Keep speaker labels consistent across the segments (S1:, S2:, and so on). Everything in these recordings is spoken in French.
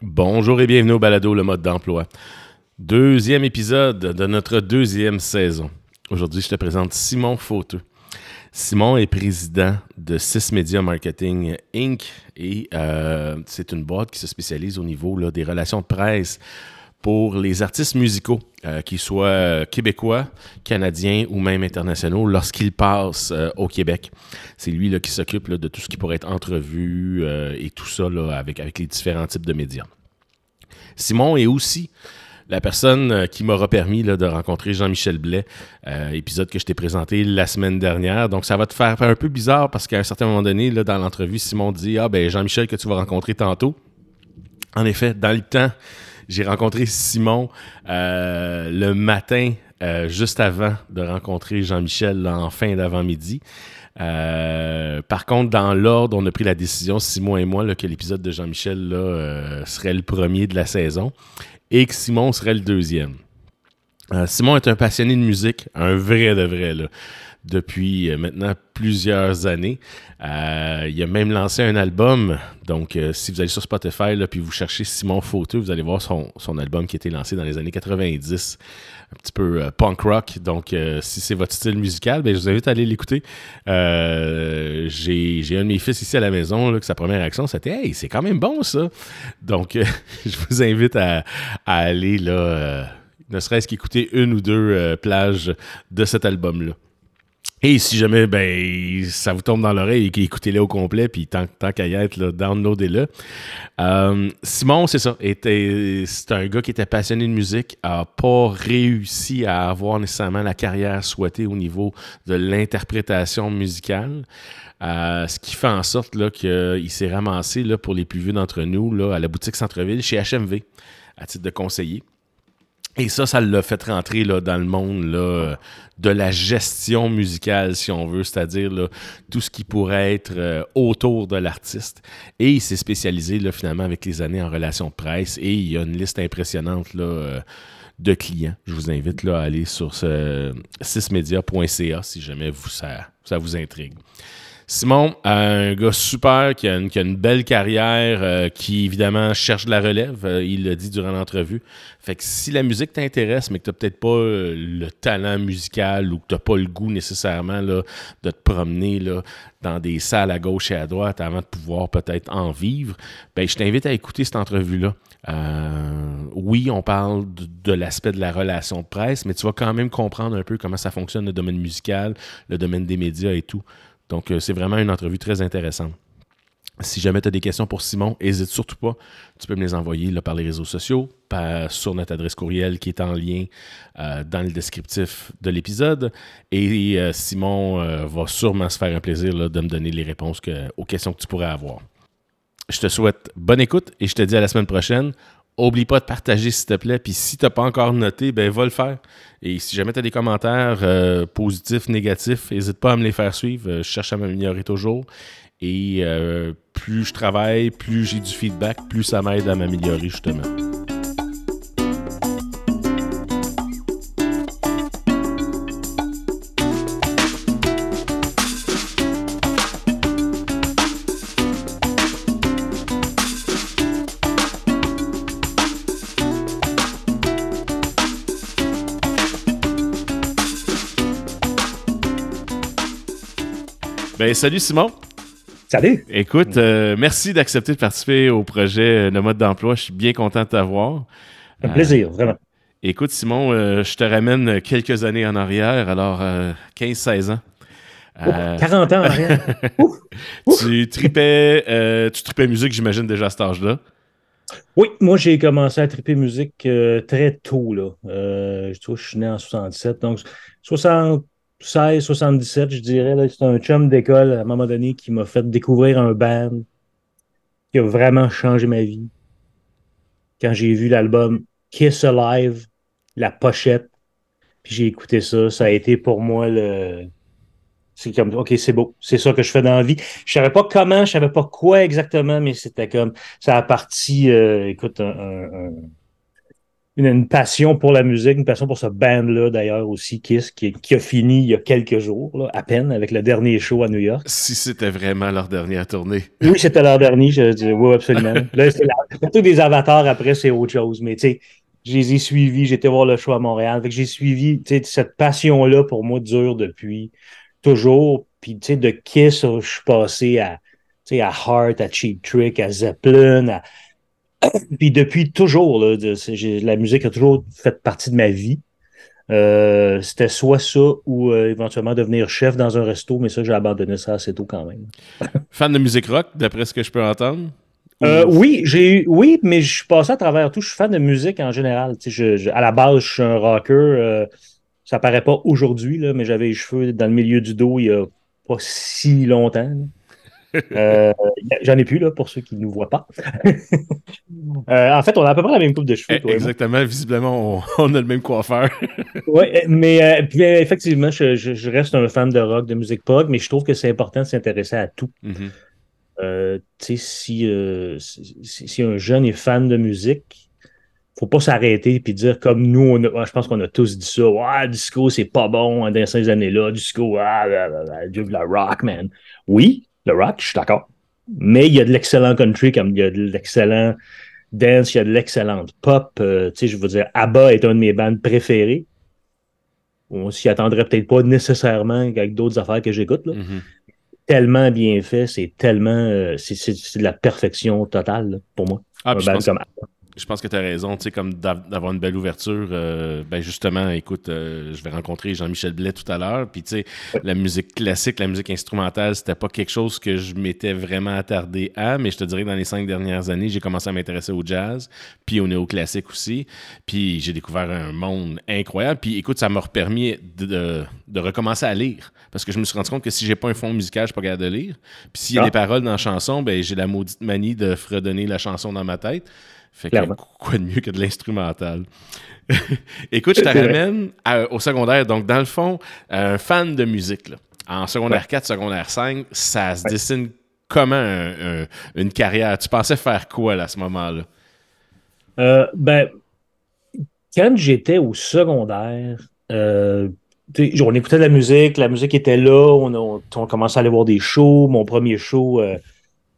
S1: Bonjour et bienvenue au Balado, le mode d'emploi. Deuxième épisode de notre deuxième saison. Aujourd'hui, je te présente Simon Fauteux. Simon est président de Media Marketing Inc. et euh, c'est une boîte qui se spécialise au niveau des relations de presse pour les artistes musicaux, euh, qu'ils soient québécois, canadiens ou même internationaux, lorsqu'ils passent euh, au Québec. C'est lui là, qui s'occupe de tout ce qui pourrait être entrevue euh, et tout ça là, avec, avec les différents types de médias. Simon est aussi la personne qui m'aura permis de rencontrer Jean-Michel Blais, épisode que je t'ai présenté la semaine dernière. Donc, ça va te faire un peu bizarre parce qu'à un certain moment donné, dans l'entrevue, Simon dit Ah, ben Jean-Michel que tu vas rencontrer tantôt. En effet, dans le temps, j'ai rencontré Simon euh, le matin, euh, juste avant de rencontrer Jean-Michel en fin d'avant-midi. Euh, par contre, dans l'ordre, on a pris la décision, Simon et moi, là, que l'épisode de Jean-Michel serait le premier de la saison et que Simon serait le deuxième. Simon est un passionné de musique, un vrai de vrai. Depuis euh, maintenant plusieurs années. Euh, il a même lancé un album. Donc, euh, si vous allez sur Spotify là, puis vous cherchez Simon Fauteux, vous allez voir son, album qui a été lancé dans les années 90. Un petit peu punk rock. Donc, si c'est votre style musical, ben, je vous invite à aller l'écouter. J'ai un de mes fils ici à la maison que sa première réaction, c'était Hey, c'est quand même bon ça. Donc, je vous invite à, à aller là, ne serait-ce qu'écouter une ou deux plages de cet album-là. Et si jamais ben, ça vous tombe dans l'oreille, écoutez-le au complet, puis tant, tant qu'à y être, downloadez-le. Euh, Simon, c'est ça, c'est un gars qui était passionné de musique, a pas réussi à avoir nécessairement la carrière souhaitée au niveau de l'interprétation musicale. Euh, ce qui fait en sorte qu'il s'est ramassé là, pour les plus vieux d'entre nous là, à la boutique Centre-Ville chez HMV à titre de conseiller. Et ça, ça l'a fait rentrer là, dans le monde là, de la gestion musicale, si on veut, c'est-à-dire tout ce qui pourrait être euh, autour de l'artiste. Et il s'est spécialisé finalement avec les années en relations de presse et il y a une liste impressionnante là, euh, de clients. Je vous invite à aller sur ce, si jamais ça vous intrigue. Simon, un gars super qui a une, belle carrière, euh, qui évidemment cherche de la relève. Euh, il l'a dit durant l'entrevue. Fait que si la musique t'intéresse, mais que tu peut-être pas euh, le talent musical ou que tu pas le goût nécessairement là, de te promener là, dans des salles à gauche et à droite avant de pouvoir peut-être en vivre, ben, je t'invite à écouter cette entrevue-là. oui, on parle de, de l'aspect de la relation de presse, mais tu vas quand même comprendre un peu comment ça fonctionne le domaine musical, le domaine des médias et tout. Donc, euh, c'est vraiment une entrevue très intéressante. Si jamais tu as des questions pour Simon, n'hésite surtout pas. Tu peux me les envoyer là, par les réseaux sociaux, par, sur notre adresse courriel qui est en lien euh, dans le descriptif de l'épisode. Et euh, Simon va sûrement se faire un plaisir de me donner les réponses aux questions que tu pourrais avoir. Je te souhaite bonne écoute et je te dis à la semaine prochaine. Oublie pas de partager, s'il te plaît. Puis si tu n'as pas encore noté, ben va le faire. Et si jamais tu as des commentaires euh, positifs, négatifs, n'hésite pas à me les faire suivre. Euh, je cherche à m'améliorer toujours. Et euh, plus je travaille, plus j'ai du feedback, plus ça m'aide à m'améliorer justement. Ben, salut Simon.
S2: Salut.
S1: Écoute, euh, merci d'accepter de participer au projet Le mode d'emploi. Je suis bien content de t'avoir.
S2: Un plaisir, vraiment.
S1: Écoute, Simon, euh, je te ramène quelques années en arrière, alors 15-16 ans.
S2: 40 ans en arrière.
S1: tu tripais, tu tripais musique, j'imagine, déjà à cet âge-là?
S2: Oui, moi j'ai commencé à triper musique très tôt. Là. je, je suis né en 67, donc 60, 16, 77, je dirais. C'est un chum d'école à un moment donné qui m'a fait découvrir un band qui a vraiment changé ma vie. Quand j'ai vu l'album Kiss Alive, la pochette, puis j'ai écouté ça, ça a été pour moi le. C'est comme, OK, c'est beau, c'est ça que je fais dans la vie. Je savais pas comment, je savais pas quoi exactement, mais c'était comme, ça a parti, euh, écoute, un une, passion pour la musique, une passion pour ce band-là, d'ailleurs, aussi, Kiss, qui, a fini il y a quelques jours, à peine, avec le dernier show à New York.
S1: Si c'était vraiment leur dernière tournée.
S2: Oui, c'était leur dernier, je dis, oui, absolument. Là, c'est tous des avatars après, c'est autre chose, mais tu sais, je les ai suivis, j'étais voir le show à Montréal. Fait que j'ai suivi, tu sais, cette passion-là, pour moi, dure depuis toujours. Puis, tu sais, de Kiss, je suis passé à, tu sais, à Heart, à Cheap Trick, à Zeppelin, à Puis depuis toujours, la musique a toujours fait partie de ma vie. Euh, c'était soit ça ou euh, éventuellement devenir chef dans un resto, mais ça, j'ai abandonné ça assez tôt quand même.
S1: Fan de musique rock, d'après ce que je peux entendre?
S2: Euh, oui, j'ai oui, mais je suis passé à travers tout. Je suis fan de musique en général. à la base, je suis un rocker. ça paraît pas aujourd'hui, mais j'avais les cheveux dans le milieu du dos il y a pas si longtemps. Euh, j'en ai plus, là, pour ceux qui ne nous voient pas. Euh, en fait, on a à peu près la même coupe de cheveux.
S1: Toi, Exactement. Visiblement, on, a le même coiffeur.
S2: oui, mais euh, effectivement, je, reste un fan de rock, de musique pop, mais je trouve que c'est important de s'intéresser à tout. Tu sais, si, si, un jeune est fan de musique, faut pas s'arrêter et dire comme nous, on je pense qu'on a tous dit ça. Ouais, disco, c'est pas bon dans ces années-là. Disco, ah, Dieu la rock, man. Oui, le rock, je suis d'accord. Mais il y a de l'excellent country, comme il y a de l'excellent dance, il y a de l'excellente pop. Euh, tu sais, je veux dire, ABBA est un de mes bandes préférées. On s'y attendrait peut-être pas nécessairement avec d'autres affaires que j'écoute. Mm-hmm. Tellement bien fait, c'est tellement. Euh, c'est de la perfection totale pour moi.
S1: Ah, je pense que tu as raison, tu sais, comme d'avoir une belle ouverture. Euh, ben justement, écoute, euh, je vais rencontrer Jean-Michel Blais tout à l'heure. Puis, tu sais, la musique classique, la musique instrumentale, c'était pas quelque chose que je m'étais vraiment attardé à, mais je te dirais que dans les cinq dernières années, j'ai commencé à m'intéresser au jazz, puis au néo-classique aussi. Puis, j'ai découvert un monde incroyable. Puis, écoute, ça m'a permis de, de, recommencer à lire. Parce que je me suis rendu compte que si j'ai pas un fond musical, je suis pas capable de lire. Puis, s'il y a ah. des paroles dans la chanson, ben j'ai la maudite manie de fredonner la chanson dans ma tête. Fait que quoi de mieux que de l'instrumental? Écoute, je te ramène au secondaire. Donc, dans le fond, un fan de musique, en secondaire 4, secondaire 5, ça se dessine comment une carrière? Tu pensais faire quoi à ce moment-là?
S2: Euh, ben, quand j'étais au secondaire, euh, on écoutait de la musique, la musique était là, on, commençait à aller voir des shows. Mon premier show, euh,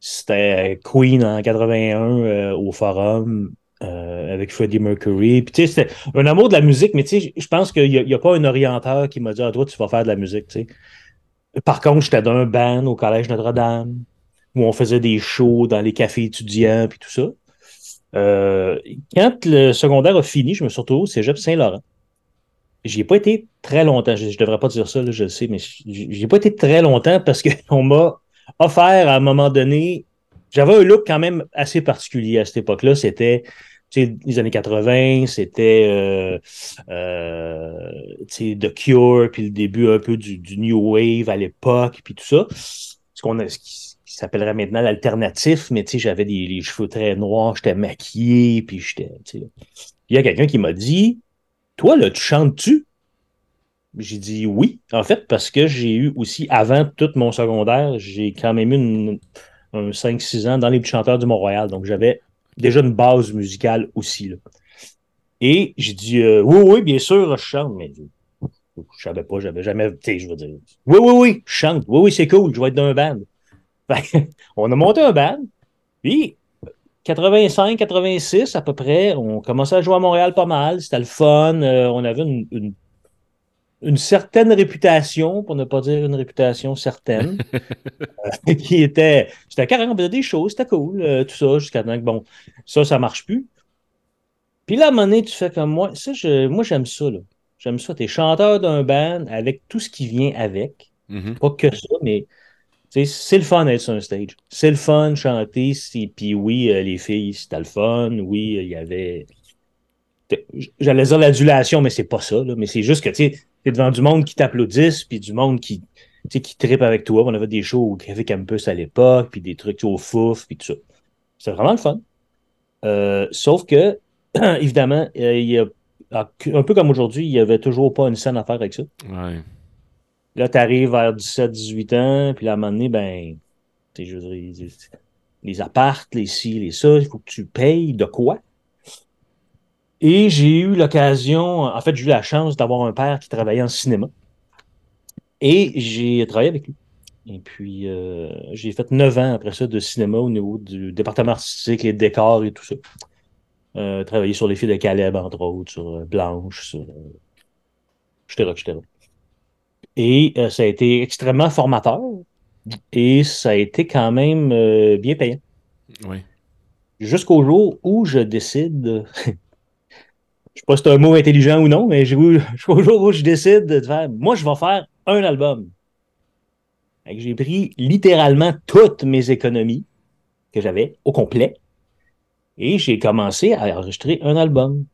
S2: c'était Queen en 81 euh, au Forum euh, avec Freddie Mercury. Puis, tu sais, c'était un amour de la musique, mais tu sais, je pense qu'il n'y a, pas un orienteur qui m'a dit Ah, toi, tu vas faire de la musique, tu sais. Par contre, j'étais dans un band au Collège Notre-Dame où on faisait des shows dans les cafés étudiants puis tout ça. Euh, quand le secondaire a fini, je me suis retrouvé au Cégep Saint-Laurent. J'y ai pas été très longtemps. Je, ne devrais pas dire ça, je le sais, mais j'y ai pas été très longtemps parce qu'on m'a offert à un moment donné. J'avais un look quand même assez particulier à cette époque-là. C'était les années 80, c'était euh, euh, The Cure, puis le début un peu du, New Wave à l'époque, puis tout ça. Ce qu'on a, ce qui, s'appellerait maintenant l'alternatif, mais j'avais des les cheveux très noirs, j'étais maquillé, puis j'étais. Il y a quelqu'un qui m'a dit Toi, là, tu chantes-tu? J'ai dit oui, en fait, parce que j'ai eu aussi, avant tout mon secondaire, j'ai quand même eu un 5-6 ans dans les chanteurs du Mont-Royal. Donc, j'avais déjà une base musicale aussi. Et j'ai dit euh, oui, oui, bien sûr, je chante, mais je savais pas, j'avais jamais, je veux dire, oui, oui, oui, je chante, oui, oui, c'est cool, je vais être dans un band. on a monté un band, puis 85, 86 à peu près, on commençait à jouer à Montréal pas mal, c'était le fun, euh, on avait une certaine réputation, pour ne pas dire une réputation certaine, euh, qui était. C'était carrément des choses, c'était cool, euh, tout ça, jusqu'à temps que, bon, ça, ça marche plus. Puis là, à un moment donné, tu fais comme moi. Ça, je, moi, j'aime ça, là. J'aime ça. Tu es chanteur d'un band avec tout ce qui vient avec. Mm-hmm. Pas que ça, mais c'est le fun d'être sur un stage. C'est le fun chanter. Puis oui, euh, les filles, c'était le fun. Oui, il y avait. J'allais dire l'adulation, mais c'est pas ça. Là. Mais c'est juste que, tu sais, t'es devant du monde qui t'applaudisse, puis du monde qui, qui tripe avec toi. On avait des shows au Café Campus à l'époque, puis des trucs au fouf, puis tout ça. C'est vraiment le fun. Euh, sauf que, évidemment, euh, il y a, un peu comme aujourd'hui, il n'y avait toujours pas une scène à faire avec ça.
S1: Ouais.
S2: Là, tu arrives vers 17-18 ans, puis là, à un moment donné, ben, je veux dire, les appartes, les ci, les ça, il faut que tu payes de quoi? Et j'ai eu l'occasion, en fait, j'ai eu la chance d'avoir un père qui travaillait en cinéma. Et j'ai travaillé avec lui. Et puis, euh, j'ai fait neuf ans après ça de cinéma au niveau du département artistique, les décors et tout ça. Euh, travaillé sur les filles de Caleb, entre autres, sur euh, Blanche, sur. etc., etc. Et ça a été extrêmement formateur. Et ça a été quand même bien payant.
S1: Oui.
S2: Jusqu'au jour où je décide. je sais pas si c'est un mot intelligent ou non, mais jusqu'au jour où je décide de faire. Moi, je vais faire un album. J'ai pris littéralement toutes mes économies que j'avais au complet et j'ai commencé à enregistrer un album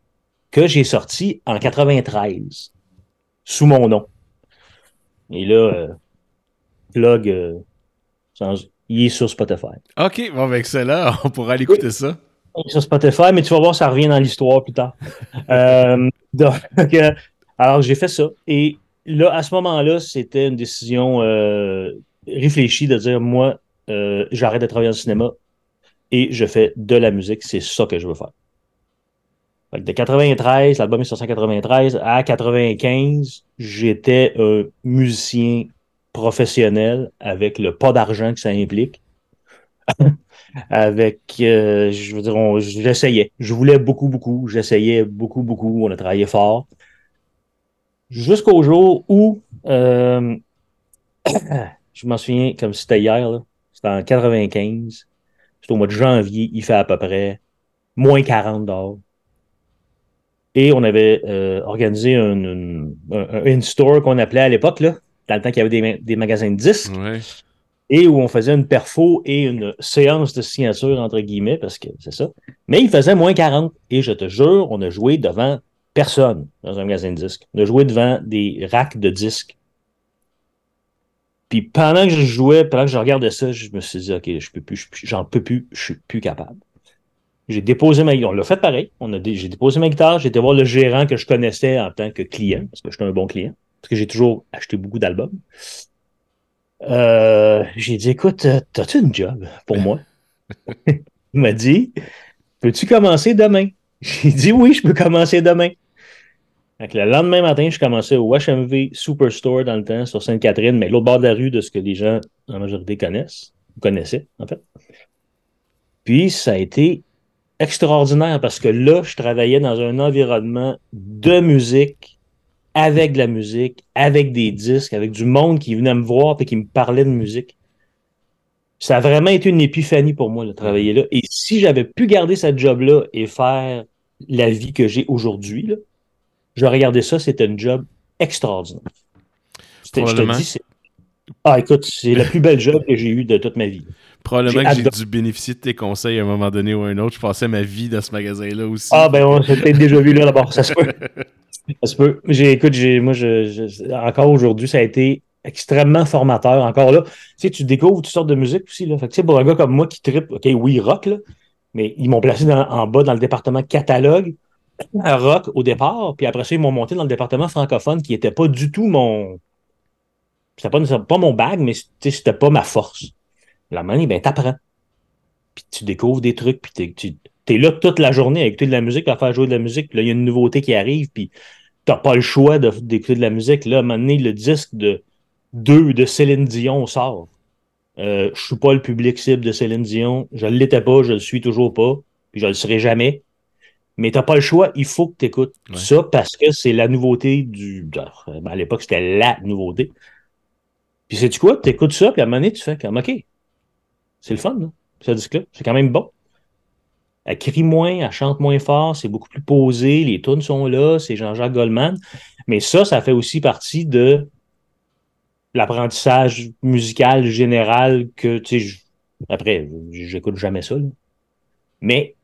S2: que j'ai sorti en 93 sous mon nom. Et là, euh, plug, euh, il est sur Spotify.
S1: OK, bon, avec cela, on pourra aller écouter ça.
S2: Sur Spotify, mais tu vas voir, ça revient dans l'histoire plus tard. Euh, donc, alors, j'ai fait ça. Et là, à ce moment-là, c'était une décision euh, réfléchie de dire, moi, euh, j'arrête de travailler en cinéma et je fais de la musique. C'est ça que je veux faire. de 93, l'album est sorti en 93, à 95, j'étais un musicien professionnel avec le pas d'argent que ça implique. Avec, euh, je veux dire, j'essayais. Je voulais beaucoup, beaucoup. J'essayais beaucoup, beaucoup. On a travaillé fort jusqu'au jour où, euh, je m'en souviens comme c'était hier, c'était en 95, c'était au mois de janvier, il fait à peu près moins 40 dollars. Et on avait euh, organisé un, in-store qu'on appelait à l'époque, là, dans le temps qu'il y avait des, magasins de disques. Et où on faisait une perfo et une séance de signature, entre guillemets, parce que c'est ça. Mais il faisait moins 40. Et je te jure, on a joué devant personne dans un magasin de disques, de jouer devant des racks de disques. Puis pendant que je jouais, pendant que je regardais ça, je me suis dit, OK, je peux plus, j'en peux plus, je suis plus capable. J'ai déposé ma guitare. On l'a fait pareil. On a j'ai déposé ma guitare, j'ai été voir le gérant que je connaissais en tant que client, parce que je suis un bon client, parce que j'ai toujours acheté beaucoup d'albums. Euh, j'ai dit, écoute, t'as-tu une job pour moi? Il m'a dit, peux-tu commencer demain? J'ai dit, oui, je peux commencer demain le lendemain matin, je commençais au HMV Superstore dans le temps, sur Sainte-Catherine, mais l'autre bord de la rue de ce que les gens, en majorité, connaissent, connaissaient, en fait. Puis, ça a été extraordinaire parce que là, je travaillais dans un environnement de musique, avec de la musique, avec des disques, avec du monde qui venait me voir et qui me parlait de musique. Ça a vraiment été une épiphanie pour moi de travailler là. Et si j'avais pu garder cette job-là et faire la vie que j'ai aujourd'hui, je regardais ça, c'était un job extraordinaire. Je te dis, c'est. Ah, écoute, c'est la plus belle job que j'ai eue de toute ma vie.
S1: Probablement que j'ai dû bénéficier de tes conseils à un moment donné ou à un autre. Je passais ma vie dans ce magasin-là aussi.
S2: Ah, ben, on s'est peut-être déjà vu là d'abord. Ça se peut. ça se peut. Écoute, moi, encore aujourd'hui, ça a été extrêmement formateur. Encore là, tu sais, tu découvres toutes sortes de musique aussi. Là. Fait que, tu sais, pour un gars comme moi qui tripe, OK, oui, rock, là, mais ils m'ont placé en bas dans le département catalogue rock au départ, puis après ça, ils m'ont monté dans le département francophone qui n'était pas du tout mon. C'était pas, pas mon bag, mais c'était pas ma force. La manie, ben, t'apprends. Puis tu découvres des trucs, puis tu es là toute la journée à écouter de la musique, à faire jouer de la musique, puis là, il y a une nouveauté qui arrive, puis t'as pas le choix d'écouter de, la musique. Là, à un moment donné, le disque de 2 de Céline Dion sort. Euh, je suis pas le public cible de Céline Dion. Je ne l'étais pas, je le suis toujours pas, puis je le serai jamais. Mais tu n'as pas le choix, il faut que tu écoutes ça parce que c'est la nouveauté du. Ben, à l'époque, c'était la nouveauté. Puis c'est du quoi? Tu écoutes ça, puis à un moment donné, tu fais comme OK. C'est le fun, là, ce disque-là. C'est quand même bon. Elle crie moins, elle chante moins fort, c'est beaucoup plus posé, les tunes sont là, c'est Jean-Jacques Goldman. Mais ça, ça fait aussi partie de l'apprentissage musical général que, tu sais, après, j'écoute jamais ça. Mais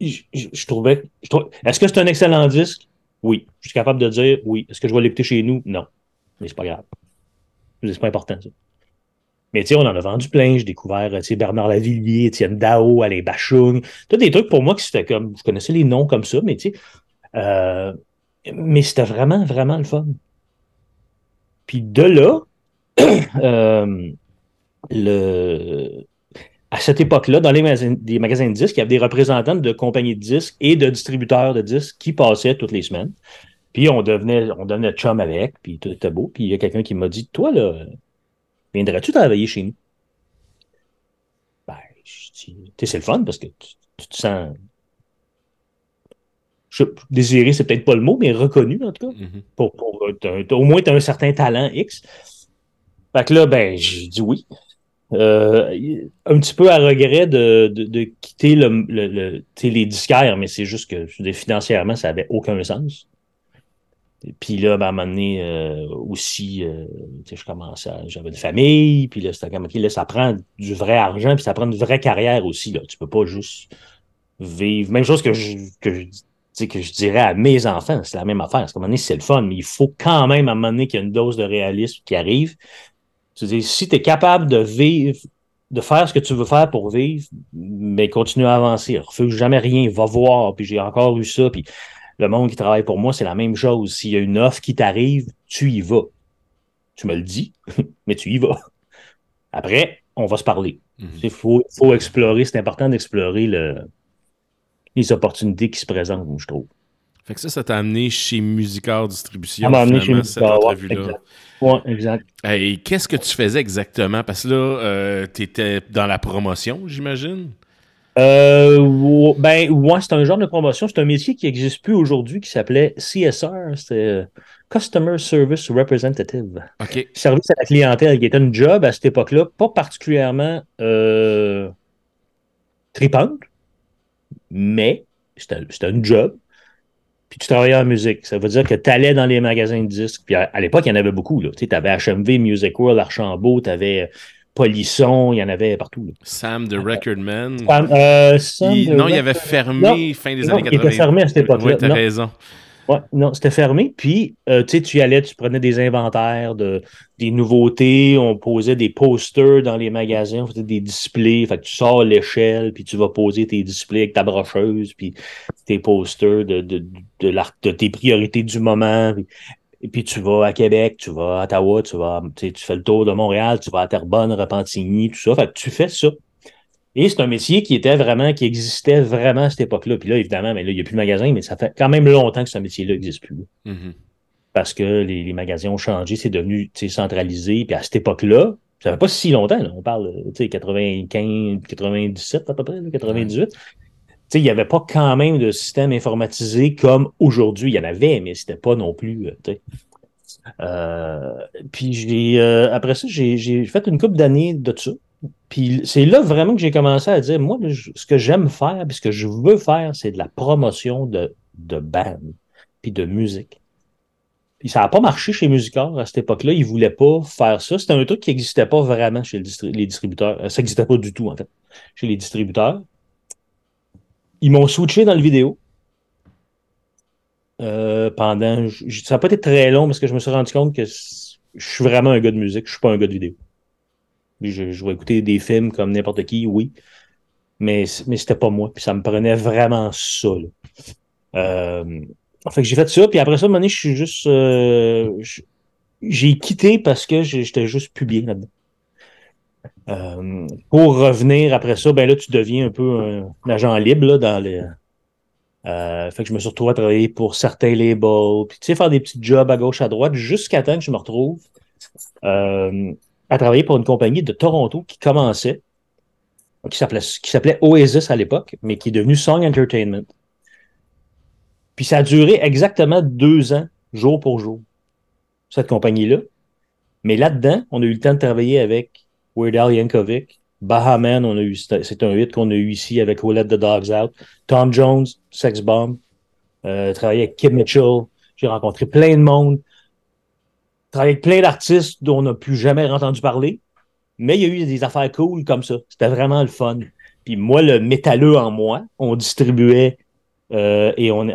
S2: je, trouvais. Est-ce que c'est un excellent disque? Oui. Je suis capable de dire oui. Est-ce que je vais l'écouter chez nous? Non. Mais c'est pas grave. C'est pas important, ça. Mais on en a vendu plein. J'ai découvert Bernard Lavillier, Étienne Dao, Alain Bachung. Tout des trucs pour moi qui c'était comme. Je connaissais les noms comme ça, mais tu sais. Euh, mais c'était vraiment, vraiment le fun. Puis de là, euh, le, à cette époque-là, dans les magasins, magasins de disques, il y avait des représentants de compagnies de disques et de distributeurs de disques qui passaient toutes les semaines. Puis on devenait, on devenait chum avec, puis tout était beau. Puis il y a quelqu'un qui m'a dit Toi, là, viendrais-tu travailler chez nous? Ben, je dis, c'est le fun parce que tu, te sens. Je, désiré, c'est peut-être pas le mot, mais reconnu en tout cas. Mm-hmm. pour, pour, au moins, tu as un certain talent X. Fait que là, ben, j'ai dit oui. Euh, un petit peu à regret de, de, quitter le, le, les disquaires, mais c'est juste que financièrement, ça n'avait aucun sens. Puis là, ben, à un moment donné, euh, aussi, euh, je commençais j'avais une famille, puis là, c'était comme, là, ça prend du vrai argent, puis ça prend une vraie carrière aussi. Là. Tu peux pas juste vivre. Même chose que je, que je dirais à mes enfants, c'est la même affaire. C'est à un moment donné, c'est le fun, mais il faut quand même, à un moment donné, qu'il y ait une dose de réalisme qui arrive. C'est-à-dire, si tu es capable de vivre, de faire ce que tu veux faire pour vivre, mais continue à avancer. Refuse jamais rien, va voir, puis j'ai encore eu ça, puis le monde qui travaille pour moi, c'est la même chose. S'il y a une offre qui t'arrive, tu y vas. Tu me le dis, mais tu y vas. Après, on va se parler. Il mhm. faut, explorer, c'est important d'explorer les opportunités qui se présentent, je trouve.
S1: Fait que ça, ça t'a amené chez Musicard Distribution. Ça m'a amené chez Musicard,
S2: oui, exact.
S1: Et qu'est-ce que tu faisais exactement? Parce que là, euh, tu étais dans la promotion, j'imagine?
S2: Euh, ben, ouais, c'est un genre de promotion. C'est un métier qui n'existe plus aujourd'hui qui s'appelait CSR. C'était euh, Customer Service Representative. Service à la clientèle, qui était un job à cette époque-là, pas particulièrement euh, tripante, mais c'était un job. Puis tu travaillais en musique. Ça veut dire que tu allais dans les magasins de disques. Puis à, l'époque, il y en avait beaucoup. Tu avais HMV, Music World, Archambault, tu avais Polisson, il y en avait partout.
S1: Sam the Recordman.
S2: Euh,
S1: non, il avait fermé fin des années 80.
S2: Il était fermé à cette époque-là.
S1: Oui, tu as raison.
S2: Ouais, non, c'était fermé. Puis, euh, tu sais, tu y allais, tu prenais des inventaires, de, des nouveautés, on posait des posters dans les magasins, on faisait des displays. Fait que tu sors l'échelle, puis tu vas poser tes displays avec ta brocheuse, puis tes posters de, de, de, de tes priorités du moment. Et puis tu vas à Québec, tu vas à Ottawa, tu vas, tu fais le tour de Montréal, tu vas à Terrebonne, Repentigny, tout ça. Fait que tu fais ça. Et c'est un métier qui était vraiment, qui existait vraiment à cette époque-là. Puis là, évidemment, mais là, il n'y a plus de magasins, mais ça fait quand même longtemps que ce métier-là n'existe plus.
S1: Mm-hmm.
S2: Parce que les, magasins ont changé, c'est devenu centralisé. Puis à cette époque-là, ça fait pas si longtemps, on parle, tu sais, 95, 97 à peu près, 98 il n'y avait pas quand même de système informatisé comme aujourd'hui. Il y en avait, mais c'était pas non plus. Euh, euh, puis euh, après ça, j'ai fait une couple d'années de ça. Puis c'est là vraiment que j'ai commencé à dire, moi, ce que j'aime faire, puis ce que je veux faire, c'est de la promotion de, de band, puis de musique. Puis ça n'a pas marché chez Musicor à cette époque-là. Ils ne voulaient pas faire ça. C'était un truc qui n'existait pas vraiment chez les distributeurs. Ça n'existait pas du tout, en fait, chez les distributeurs ils m'ont switché dans le vidéo. Euh, pendant. Ça n'a pas été très long parce que je me suis rendu compte que je suis vraiment un gars de musique, je suis pas un gars de vidéo. Je, vais écouter des films comme n'importe qui, oui. Mais, mais c'était pas moi. Puis ça me prenait vraiment ça. Euh, fait j'ai fait ça, puis après ça, à un moment donné, je suis juste. Euh, j'ai quitté parce que j'étais juste plus bien là-dedans. Euh, pour revenir après ça, ben là, tu deviens un peu un, agent libre là, dans les. Euh, fait que je me suis retrouvé à travailler pour certains labels, puis tu sais, faire des petits jobs à gauche, à droite, jusqu'à temps que je me retrouve euh, à travailler pour une compagnie de Toronto qui commençait, qui s'appelait, Oasis à l'époque, mais qui est devenu Song Entertainment. Puis ça a duré exactement deux ans, jour pour jour, cette compagnie-là. Mais là-dedans, on a eu le temps de travailler avec Weird Al Yankovic. Bahaman, on c'est un hit qu'on a eu ici avec Who Let the Dogs Out. Tom Jones, Sex Bomb. Euh, avec Kim Mitchell. J'ai rencontré plein de monde. Travaillé avec plein d'artistes dont on n'a plus jamais entendu parler. Mais il y a eu des affaires cool comme ça. C'était vraiment le fun. Puis moi, le métalleux en moi, on distribuait euh, et on,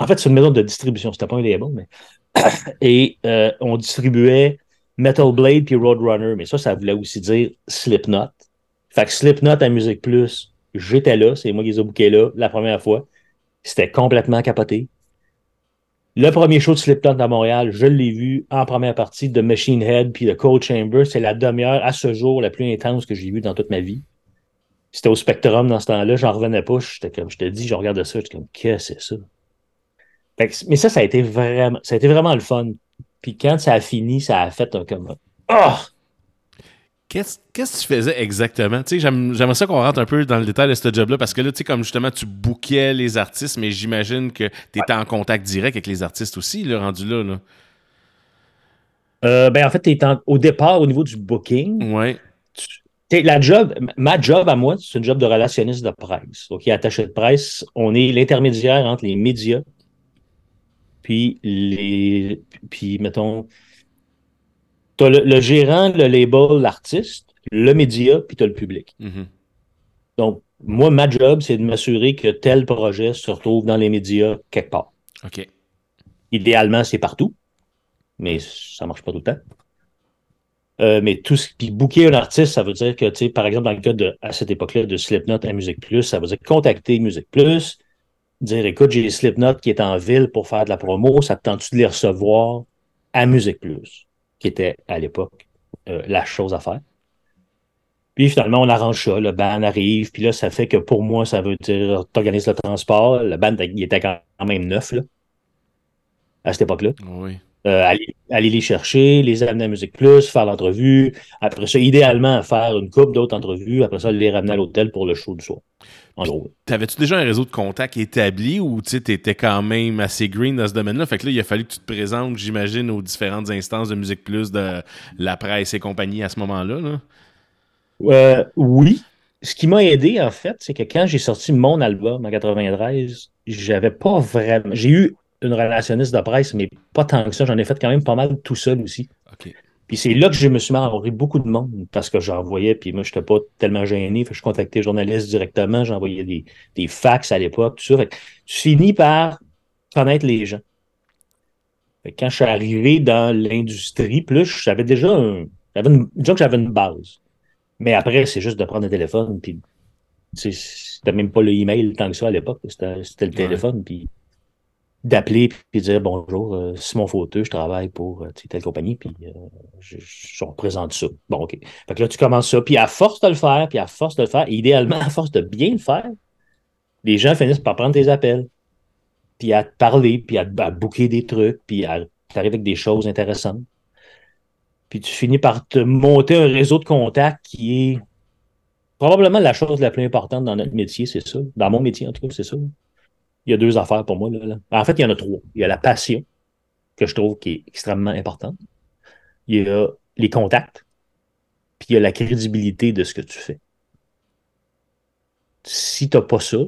S2: en fait, c'est une maison de distribution, c'était pas un label, mais et euh, on distribuait Metal Blade puis Roadrunner, mais ça, ça voulait aussi dire Slipknot. Fait que Slipknot à Musique Plus, j'étais là, c'est moi qui les ai bookés là la première fois. C'était complètement capoté. Le premier show de Slipknot à Montréal, je l'ai vu en première partie de Machine Head puis de Cold Chamber. C'est la demi-heure à ce jour la plus intense que j'ai vue dans toute ma vie. C'était au Spectrum dans ce temps-là, j'en revenais pas. J'étais comme, je te dis, je regardais ça, j'étais comme, qu'est-ce que c'est ça? mais ça, ça a été vraiment, ça a été vraiment le fun. Puis quand ça a fini, ça a fait un comme, oh!
S1: Qu'est-ce que tu faisais exactement? J'aimerais ça qu'on rentre un peu dans le détail de ce job-là parce que là, tu sais, comme justement, tu bouquais les artistes, mais j'imagine que tu étais en contact direct avec les artistes aussi, le rendu là. là.
S2: Euh, ben, en fait, es au départ, au niveau du booking,
S1: ouais.
S2: la job, ma job à moi, c'est une job de relationniste de presse. Donc, attaché de presse. On est l'intermédiaire entre les médias, puis les. Puis, mettons, tu as le, gérant, le label, l'artiste, le média, puis tu as le public.
S1: Mm-hmm.
S2: Donc, moi, ma job, c'est de m'assurer que tel projet se retrouve dans les médias quelque part.
S1: OK.
S2: Idéalement, c'est partout, mais ça marche pas tout le temps. Euh, mais tout ce qui booker un artiste, ça veut dire que, tu sais, par exemple, dans le cas de, à cette époque-là, de Slipknot à Musique Plus, ça veut dire contacter Musique Plus, dire écoute, j'ai Slipknot qui est en ville pour faire de la promo, ça te tente-tu de les recevoir à Musique Plus? qui était à l'époque euh, la chose à faire? Puis finalement, on arrange ça, le band arrive, puis là, ça fait que pour moi, ça veut dire t'organises le transport. Le band, il était quand même neuf, là, à cette époque-là.
S1: Oui.
S2: Euh, aller, les chercher, les amener à Musique Plus, faire l'entrevue. Après ça, idéalement, faire une coupe d'autres entrevues. Après ça, les ramener à l'hôtel pour le show du soir.
S1: T'avais-tu déjà un réseau de contacts établi ou tu étais quand même assez green dans ce domaine-là? Fait que là, il a fallu que tu te présentes, j'imagine, aux différentes instances de Musique Plus, de la presse et compagnie à ce moment-là.
S2: Euh, oui. Ce qui m'a aidé, en fait, c'est que quand j'ai sorti mon album en 93, j'avais pas vraiment. J'ai eu une relationniste de presse, mais pas tant que ça. J'en ai fait quand même pas mal tout seul aussi. Puis c'est là que je me suis mis à envoyer beaucoup de monde parce que j'envoyais, puis moi, je n'étais pas tellement gêné. Fait que je contactais les journalistes directement, j'envoyais des, des fax à l'époque, tout ça. Fait que tu finis par connaître les gens. Fait que quand je suis arrivé dans l'industrie, plus j'avais déjà un. J'avais une, disons que j'avais une base. Mais après, c'est juste de prendre un téléphone, puis c'était même pas le email tant que ça à l'époque. C'était le téléphone, puis d'appeler puis dire bonjour, euh, Simon Fauteux, je travaille pour euh, telle compagnie, puis euh, je, je, représente ça. Bon, OK. Fait que là, tu commences ça, puis à force de le faire, puis à force de le faire, idéalement, à force de bien le faire, les gens finissent par prendre tes appels, puis à te parler, puis à, à booker des trucs, puis à t'arriver avec des choses intéressantes. Puis tu finis par te monter un réseau de contacts qui est probablement la chose la plus importante dans notre métier, c'est ça. Dans mon métier, en tout cas, c'est ça il y a deux affaires pour moi. Là, En fait, il y en a trois. Il y a la passion, que je trouve qui est extrêmement importante. Il y a les contacts, puis il y a la crédibilité de ce que tu fais. Si tu n'as pas ça,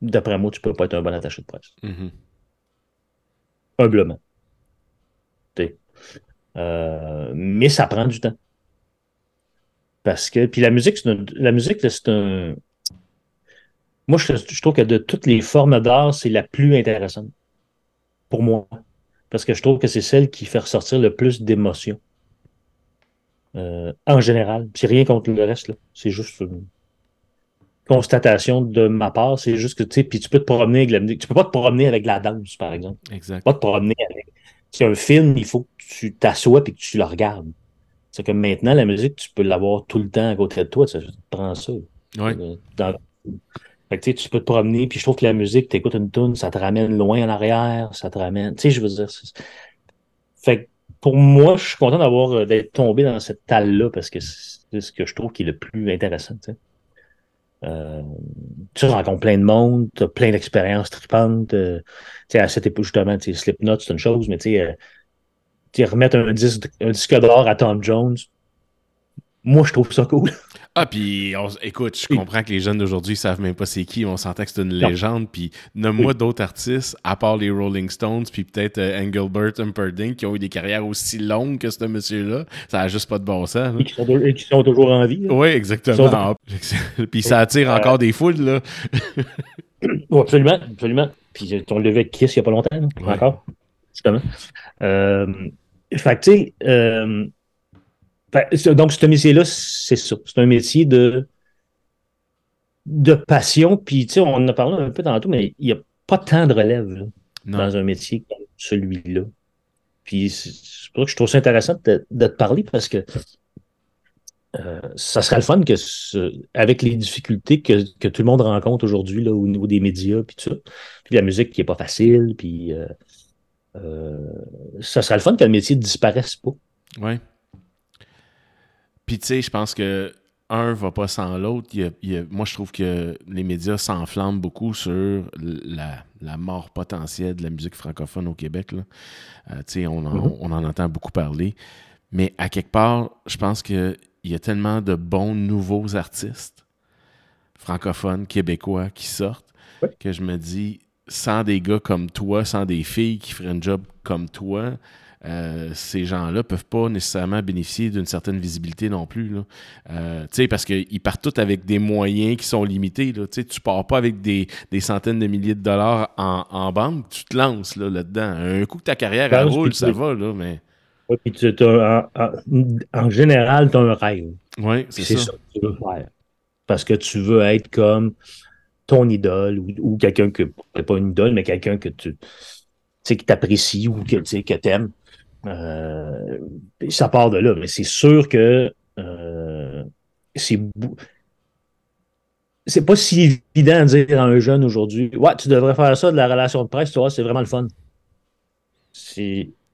S2: d'après moi, tu ne peux pas être un bon attaché de presse.
S1: Mm-hmm.
S2: Humblement. Euh, mais ça prend du temps. Parce que, puis la musique, la musique, c'est un, moi, je, trouve que de toutes les formes d'art, c'est la plus intéressante. Pour moi. Parce que je trouve que c'est celle qui fait ressortir le plus d'émotions. Euh, en général. C'est rien contre le reste. C'est juste une constatation de ma part. C'est juste que, tu sais, puis tu peux te promener avec la musique. Tu peux pas te promener avec la danse, par exemple.
S1: Exact.
S2: Tu peux pas te promener avec. C'est un film, il faut que tu t'assoies et que tu le regardes. C'est que maintenant, la musique, tu peux l'avoir tout le temps à côté de toi. Tu prends ça.
S1: Oui.
S2: Euh, tu peux te promener, puis je trouve que la musique, tu écoutes une tune, ça te ramène loin en arrière, ça te ramène. Tu sais, je veux dire. Fait que pour moi, je suis content d'avoir euh, d'être tombé dans cette talle-là parce que c'est ce que je trouve qui est le plus intéressant. Tu, euh, tu rencontres plein de monde, tu as plein d'expériences tripantes. Euh, tu sais, à cette époque, justement, tu sais, Slipknot, c'est une chose, mais tu sais, euh, remettre un un disque d'or à Tom Jones, moi, je trouve ça cool.
S1: Ah, puis écoute, je comprends que les jeunes d'aujourd'hui savent même pas c'est qui. On s'entend que c'est une légende. Puis nomme-moi d'autres artistes, à part les Rolling Stones, puis peut-être euh, Engelbert Humperdinck, qui ont eu des carrières aussi longues que ce monsieur-là. Ça n'a juste pas de bon sens.
S2: Et qui, sont, toujours en vie.
S1: Oui, exactement. puis ça attire euh, encore des foules, là.
S2: absolument, absolument. Puis on levé avec Kiss il n'y a pas longtemps, encore, justement. Euh, fait que, tu sais, euh, donc, ce métier-là, c'est ça. C'est un métier de, de passion. Puis, tu sais, on en a parlé un peu tantôt, mais il n'y a pas tant de relève dans un métier comme celui-là. Puis, c'est pour ça que je trouve ça intéressant de, te parler parce que euh, ça serait le fun que, avec les difficultés que, tout le monde rencontre aujourd'hui au niveau des médias, puis tout ça, puis la musique qui n'est pas facile, puis euh, euh, ça serait le fun que le métier ne disparaisse pas.
S1: Oui. Puis tu sais, je pense que un va pas sans l'autre. moi, je trouve que les médias s'enflamment beaucoup sur la, mort potentielle de la musique francophone au Québec. Là. on, en, mm-hmm. on en entend beaucoup parler. Mais à quelque part, je pense qu'il y a tellement de bons nouveaux artistes francophones, québécois qui sortent que je me dis, sans des gars comme toi, sans des filles qui feraient un job comme toi, euh, ces gens-là peuvent pas nécessairement bénéficier d'une certaine visibilité non plus. Euh, parce qu'ils partent tous avec des moyens qui sont limités. Là. Tu pars pas avec des, centaines de milliers de dollars en, banque, tu te lances là-dedans. un coup que ta carrière roule, ça va, là, mais
S2: en, général, tu as un rêve.
S1: Oui, c'est ça. que tu veux
S2: faire. Parce que tu veux être comme ton idole ou, quelqu'un que, pas une idole, mais quelqu'un que tu sais, qui t'apprécie ou que tu aimes. Euh, ça part de là. Mais c'est sûr que euh, c'est c'est pas si évident de dire à un jeune aujourd'hui Ouais, tu devrais faire ça de la relation de presse, tu vois, c'est vraiment le fun.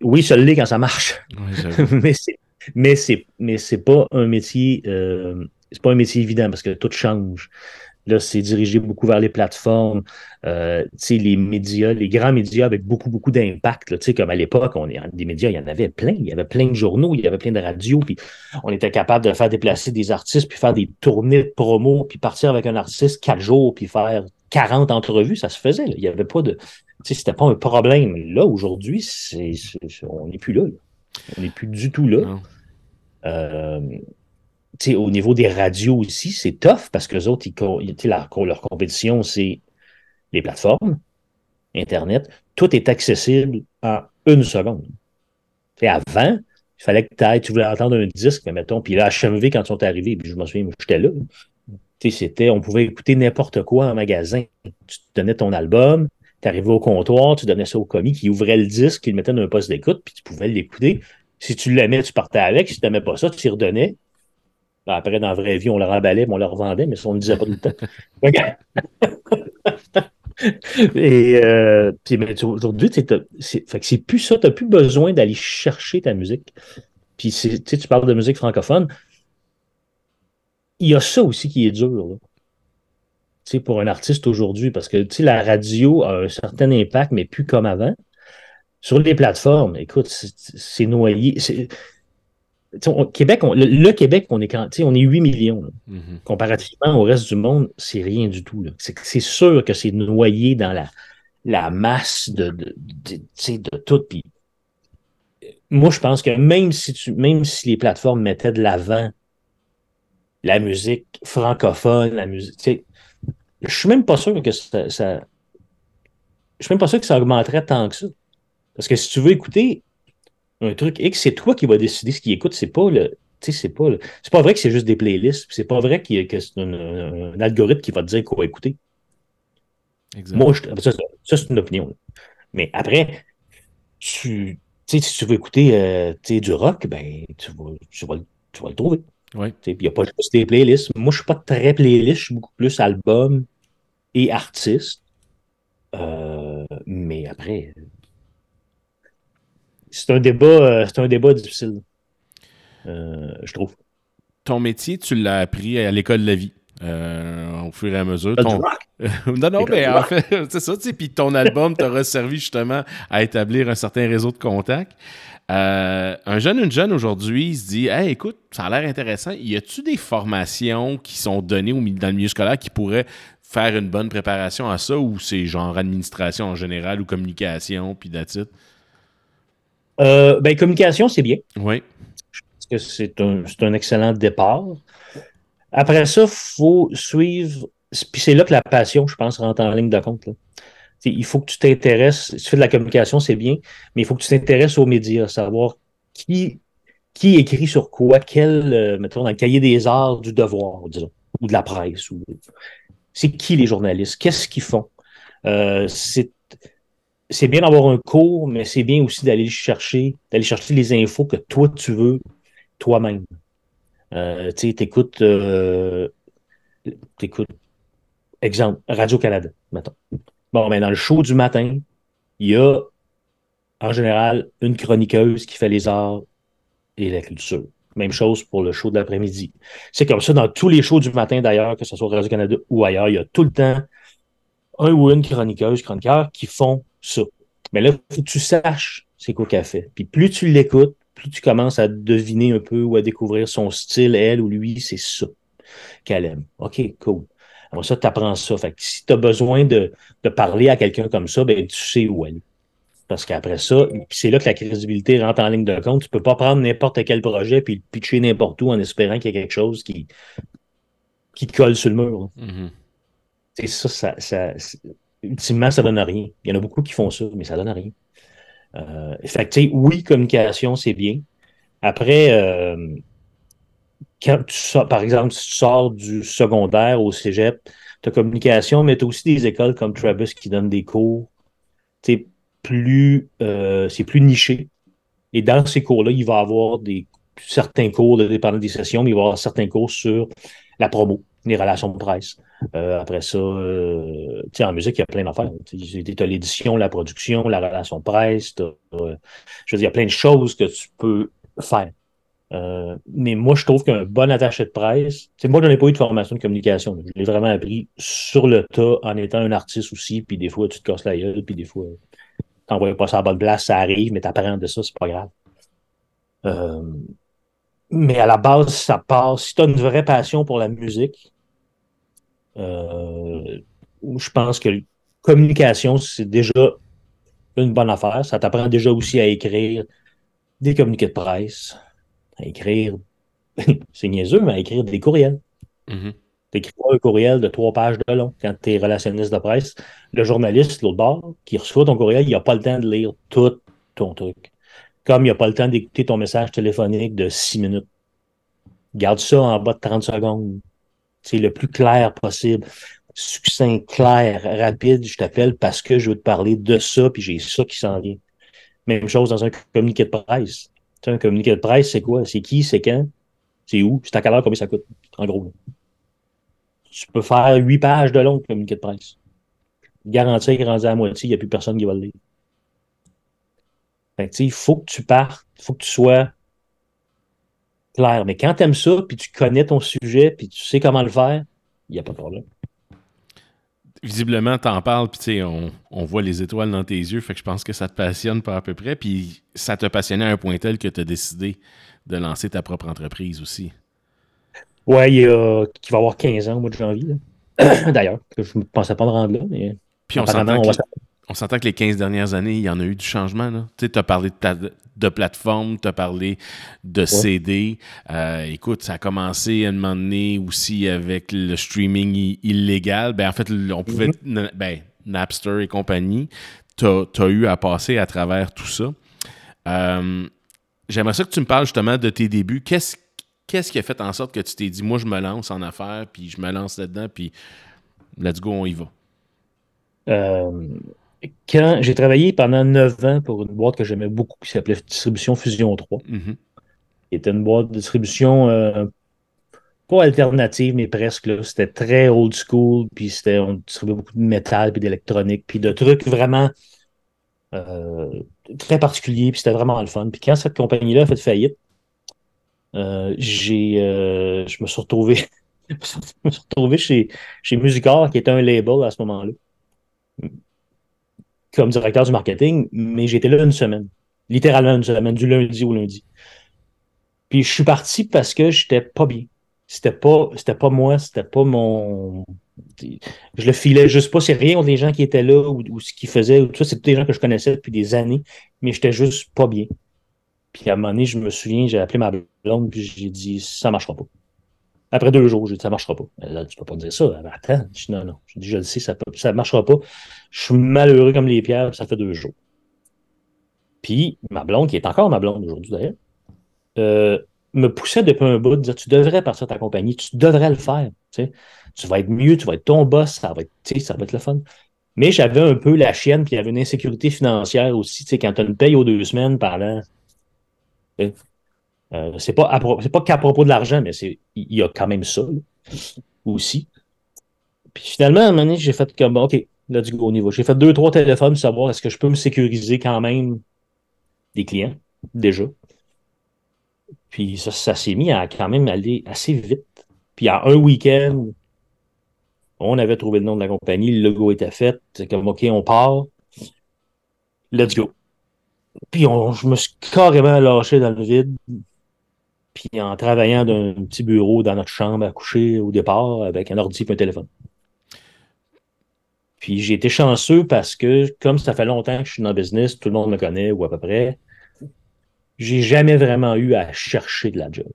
S2: Oui, ça l'est quand ça marche. mais c'est mais c'est mais c'est pas un métier euh, c'est pas un métier évident parce que tout change. Là, c'est dirigé beaucoup vers les plateformes, euh, les médias, les grands médias avec beaucoup, beaucoup d'impact. Comme à l'époque, on des médias, il y en avait plein. Il y avait plein de journaux, il y avait plein de radios, puis on était capable de faire déplacer des artistes, puis faire des tournées de promo, puis partir avec un artiste quatre jours, puis faire 40 entrevues, ça se faisait. Il n'y avait pas de. C'était pas un problème. Là, aujourd'hui, c'est, on n'est plus là, On n'est plus du tout là. Euh, au niveau des radios aussi, c'est tough parce que les autres, ils, leur, leur compétition, c'est les plateformes, Internet. Tout est accessible en une seconde. Et avant, il fallait que ailles, tu voulais entendre un disque, mais mettons, puis là, HMV, quand ils sont arrivés, puis je me souviens, j'étais là. C'était, on pouvait écouter n'importe quoi en magasin. Tu donnais ton album, tu arrivais au comptoir, tu donnais ça au commis qui ouvrait le disque, qui le mettait dans un poste d'écoute, puis tu pouvais l'écouter. Si tu l'aimais, tu partais avec. Si tu n'aimais pas ça, tu y redonnais. Ben, après, dans la vraie vie, on le remballait, mais on le revendait, mais ça, on ne le disait pas tout le temps. Et euh, aujourd'hui, c'est plus ça, tu n'as plus besoin d'aller chercher ta musique. Puis tu parles de musique francophone. Il y a ça aussi qui est dur. Là. Pour un artiste aujourd'hui, parce que la radio a un certain impact, mais plus comme avant. Sur les plateformes, écoute, c'est noyé. Québec, le, Québec, on est, on est 8 millions. Mm-hmm. Comparativement au reste du monde, c'est rien du tout. C'est sûr que c'est noyé dans la, la masse de, de, de, tout. moi, je pense que même si, tu, même si les plateformes mettaient de l'avant la musique francophone, la musique, je suis même pas sûr que ça, ça je suis même pas sûr que ça augmenterait tant que ça. Parce que si tu veux écouter un truc X, c'est toi qui vas décider ce qu'il écoute. C'est pas le. C'est pas, c'est pas vrai que c'est juste des playlists. C'est pas vrai qu'il y a, que c'est un, algorithme qui va te dire quoi écouter. Moi, ça, c'est une opinion. Mais après, tu, si tu veux écouter euh, du rock, ben, tu vas, tu vas, tu vas le trouver. Il n'y a pas juste des playlists. Moi, je ne suis pas très playlist, je suis beaucoup plus album et artiste. Euh, mais après, c'est un débat, euh, c'est un débat difficile, euh, je trouve.
S1: Ton métier, tu l'as appris à l'école de la vie. Euh, au fur et à mesure.
S2: Ton...
S1: non, non, mais en fait, c'est ça, tu sais, puis ton album t'aura servi justement à établir un certain réseau de contacts. un jeune, une jeune aujourd'hui se dit Hey, écoute, ça a l'air intéressant. Y a-tu des formations qui sont données dans le milieu scolaire qui pourraient faire une bonne préparation à ça ou c'est genre administration en général ou communication, puis that's
S2: euh, ben, communication, c'est bien.
S1: Oui.
S2: Je pense que c'est un, un, excellent départ. Après ça, il faut suivre. Puis c'est là que la passion, je pense, rentre en ligne de compte. Il faut que tu t'intéresses. Si tu fais de la communication, c'est bien, mais il faut que tu t'intéresses aux médias, savoir qui, qui écrit sur quoi, quel, euh, mettons, dans le cahier des arts du devoir, disons, ou de la presse. Ou... C'est qui les journalistes? Qu'est-ce qu'ils font? Euh, c'est c'est bien d'avoir un cours, mais c'est bien aussi d'aller chercher, d'aller chercher les infos que toi tu veux toi-même. Euh, tu écoutes, euh, écoutes, exemple, Radio-Canada, mettons. Bon, mais dans le show du matin, il y a, en général, une chroniqueuse qui fait les arts et la culture. Même chose pour le show de l'après-midi. C'est comme ça dans tous les shows du matin, d'ailleurs, que ce soit Radio-Canada ou ailleurs, il y a tout le temps un ou une chroniqueuse, chroniqueur qui font ça. Mais là, il faut que tu saches c'est quoi qu'elle fait. Puis plus tu l'écoutes, plus tu commences à deviner un peu ou à découvrir son style, elle ou lui, c'est ça qu'elle aime. OK, cool. Alors ça, tu apprends ça. Fait que si tu as besoin de, de, parler à quelqu'un comme ça, ben, tu sais où elle est. Parce qu'après ça, c'est là que la crédibilité rentre en ligne de compte. Tu peux pas prendre n'importe quel projet puis le pitcher n'importe où en espérant qu'il y ait quelque chose qui, qui colle sur le mur. C'est ça, ça, ça, ultimement, ça donne rien. Il y en a beaucoup qui font ça, mais ça donne rien. Euh, oui, communication, c'est bien. Après, euh, quand tu sors, par exemple, si tu sors du secondaire au cégep, tu as communication, mais tu as aussi des écoles comme Travis qui donnent des cours. plus, euh, c'est plus niché. Et dans ces cours-là, il va y avoir des, certains cours, dépendant des sessions, mais il va y avoir certains cours sur la promo, les relations de presse. Euh, après ça, euh, en musique, il y a plein d'affaires. Tu as l'édition, la production, la relation de presse. Euh, je veux dire, il y a plein de choses que tu peux faire. Mais moi, je trouve qu'un bon attaché de presse, moi, je n'ai pas eu de formation de communication. Je l'ai vraiment appris sur le tas en étant un artiste aussi. Puis des fois, tu te casses la gueule, puis des fois, tu n'envoies pas ça à la bonne place, ça arrive, mais tu apprends de ça, c'est pas grave. Mais à la base, ça passe. Si tu as une vraie passion pour la musique, je pense que communication, c'est déjà une bonne affaire. Ça t'apprend déjà aussi à écrire des communiqués de presse, à écrire, c'est niaiseux, mais à écrire des courriels.
S1: Mm-hmm.
S2: Tu n'écris pas un courriel de trois pages de long quand tu es relationniste de presse. Le journaliste, l'autre bord, qui reçoit ton courriel, il n'a pas le temps de lire tout ton truc. Comme il n'a pas le temps d'écouter ton message téléphonique de six minutes. Garde ça en bas de 30 secondes. C'est le plus clair possible. Succinct, clair, rapide, je t'appelle parce que je veux te parler de ça, puis j'ai ça qui s'en vient. Même chose dans un communiqué de presse. Tu sais, un communiqué de presse, c'est quoi? C'est qui? C'est quand? C'est où? C'est à quelle heure? Combien ça coûte? En gros. Tu peux faire huit pages de long communiqué de presse. Garantir rendu à moitié, il n'y a plus personne qui va le lire. Fait il faut que tu partes, il faut que tu sois Mais quand tu aimes ça, puis tu connais ton sujet, puis tu sais comment le faire, il n'y a pas de problème.
S1: Visiblement, tu en parles, puis on, on voit les étoiles dans tes yeux, fait que je pense que ça te passionne pas à peu près, puis ça te passionnait à un point tel que tu as décidé de lancer ta propre entreprise aussi.
S2: Ouais, il, a, qui va avoir 15 ans au mois de janvier. D'ailleurs, je ne pensais pas me rendre là, mais.
S1: Puis on s'entend que, on s'entend que les 15 dernières années, il y en a eu du changement. Tu as parlé de, ta, de plateforme, tu as parlé de CD. Euh, écoute, ça a commencé à un moment donné aussi avec le streaming illégal. Ben, en fait, on pouvait. Mm-hmm. Ben, Napster et compagnie. Tu as, eu à passer à travers tout ça. Euh, j'aimerais ça que tu me parles justement de tes débuts. Qu'est-ce qu'est-ce qui a fait en sorte que tu t'es dit, moi, je me lance en affaires, puis je me lance là-dedans, puis let's go, on y va?
S2: Euh, quand j'ai travaillé pendant neuf ans pour une boîte que j'aimais beaucoup qui s'appelait Distribution Fusion 3.
S1: Mm-hmm.
S2: Qui était une boîte de distribution euh, pas alternative, mais presque. C'était très old school, puis c'était, on distribuait beaucoup de métal, puis d'électronique, puis de trucs vraiment euh, très particuliers, puis c'était vraiment le fun. Puis quand cette compagnie-là a fait faillite, euh, j'ai, je me suis retrouvé, je me suis retrouvé chez, chez Musicor, qui était un label à ce moment-là comme directeur du marketing, mais j'étais là une semaine. Littéralement une semaine, du lundi au lundi. Puis je suis parti parce que j'étais pas bien. C'était pas, c'était pas moi, c'était pas mon. Je le filais juste pas. C'est rien contre les gens qui étaient là ou, ce qu'ils faisaient. Tout ça, c'est des gens que je connaissais depuis des années, mais j'étais juste pas bien. Puis à un moment donné, je me souviens, j'ai appelé ma blonde, puis j'ai dit ça marchera pas. Après deux jours, j'ai dit, ça ne marchera pas. Là, tu peux pas dire ça. attends, je dis, non, non. Je dis, je le sais, ça ne marchera pas. Je suis malheureux comme les pierres, ça fait deux jours. Puis, ma blonde, qui est encore ma blonde aujourd'hui d'ailleurs, euh, me poussait depuis un bout de dire, tu devrais partir de ta compagnie, tu devrais le faire. Tu, vas être mieux, tu vas être ton boss, ça va être, ça va être le fun. Mais j'avais un peu la chienne, puis il y avait une insécurité financière aussi. Quand tu as une paye aux deux semaines là, Euh, c'est pas, pas qu'à propos de l'argent, mais il y a quand même ça aussi. Puis finalement, à un moment donné, j'ai fait comme OK, let's go au niveau. J'ai fait deux, trois téléphones pour savoir est-ce que je peux me sécuriser quand même des clients, déjà. Puis ça, ça s'est mis à quand même aller assez vite. Puis en un week-end, on avait trouvé le nom de la compagnie, le logo était fait. C'est comme OK, on part. Let's go. Puis je me suis carrément lâché dans le vide. Puis en travaillant d'un petit bureau dans notre chambre à coucher au départ avec un ordi et un téléphone. Puis j'ai été chanceux parce que, comme ça fait longtemps que je suis dans le business, tout le monde me connaît ou à peu près, j'ai jamais vraiment eu à chercher de la job.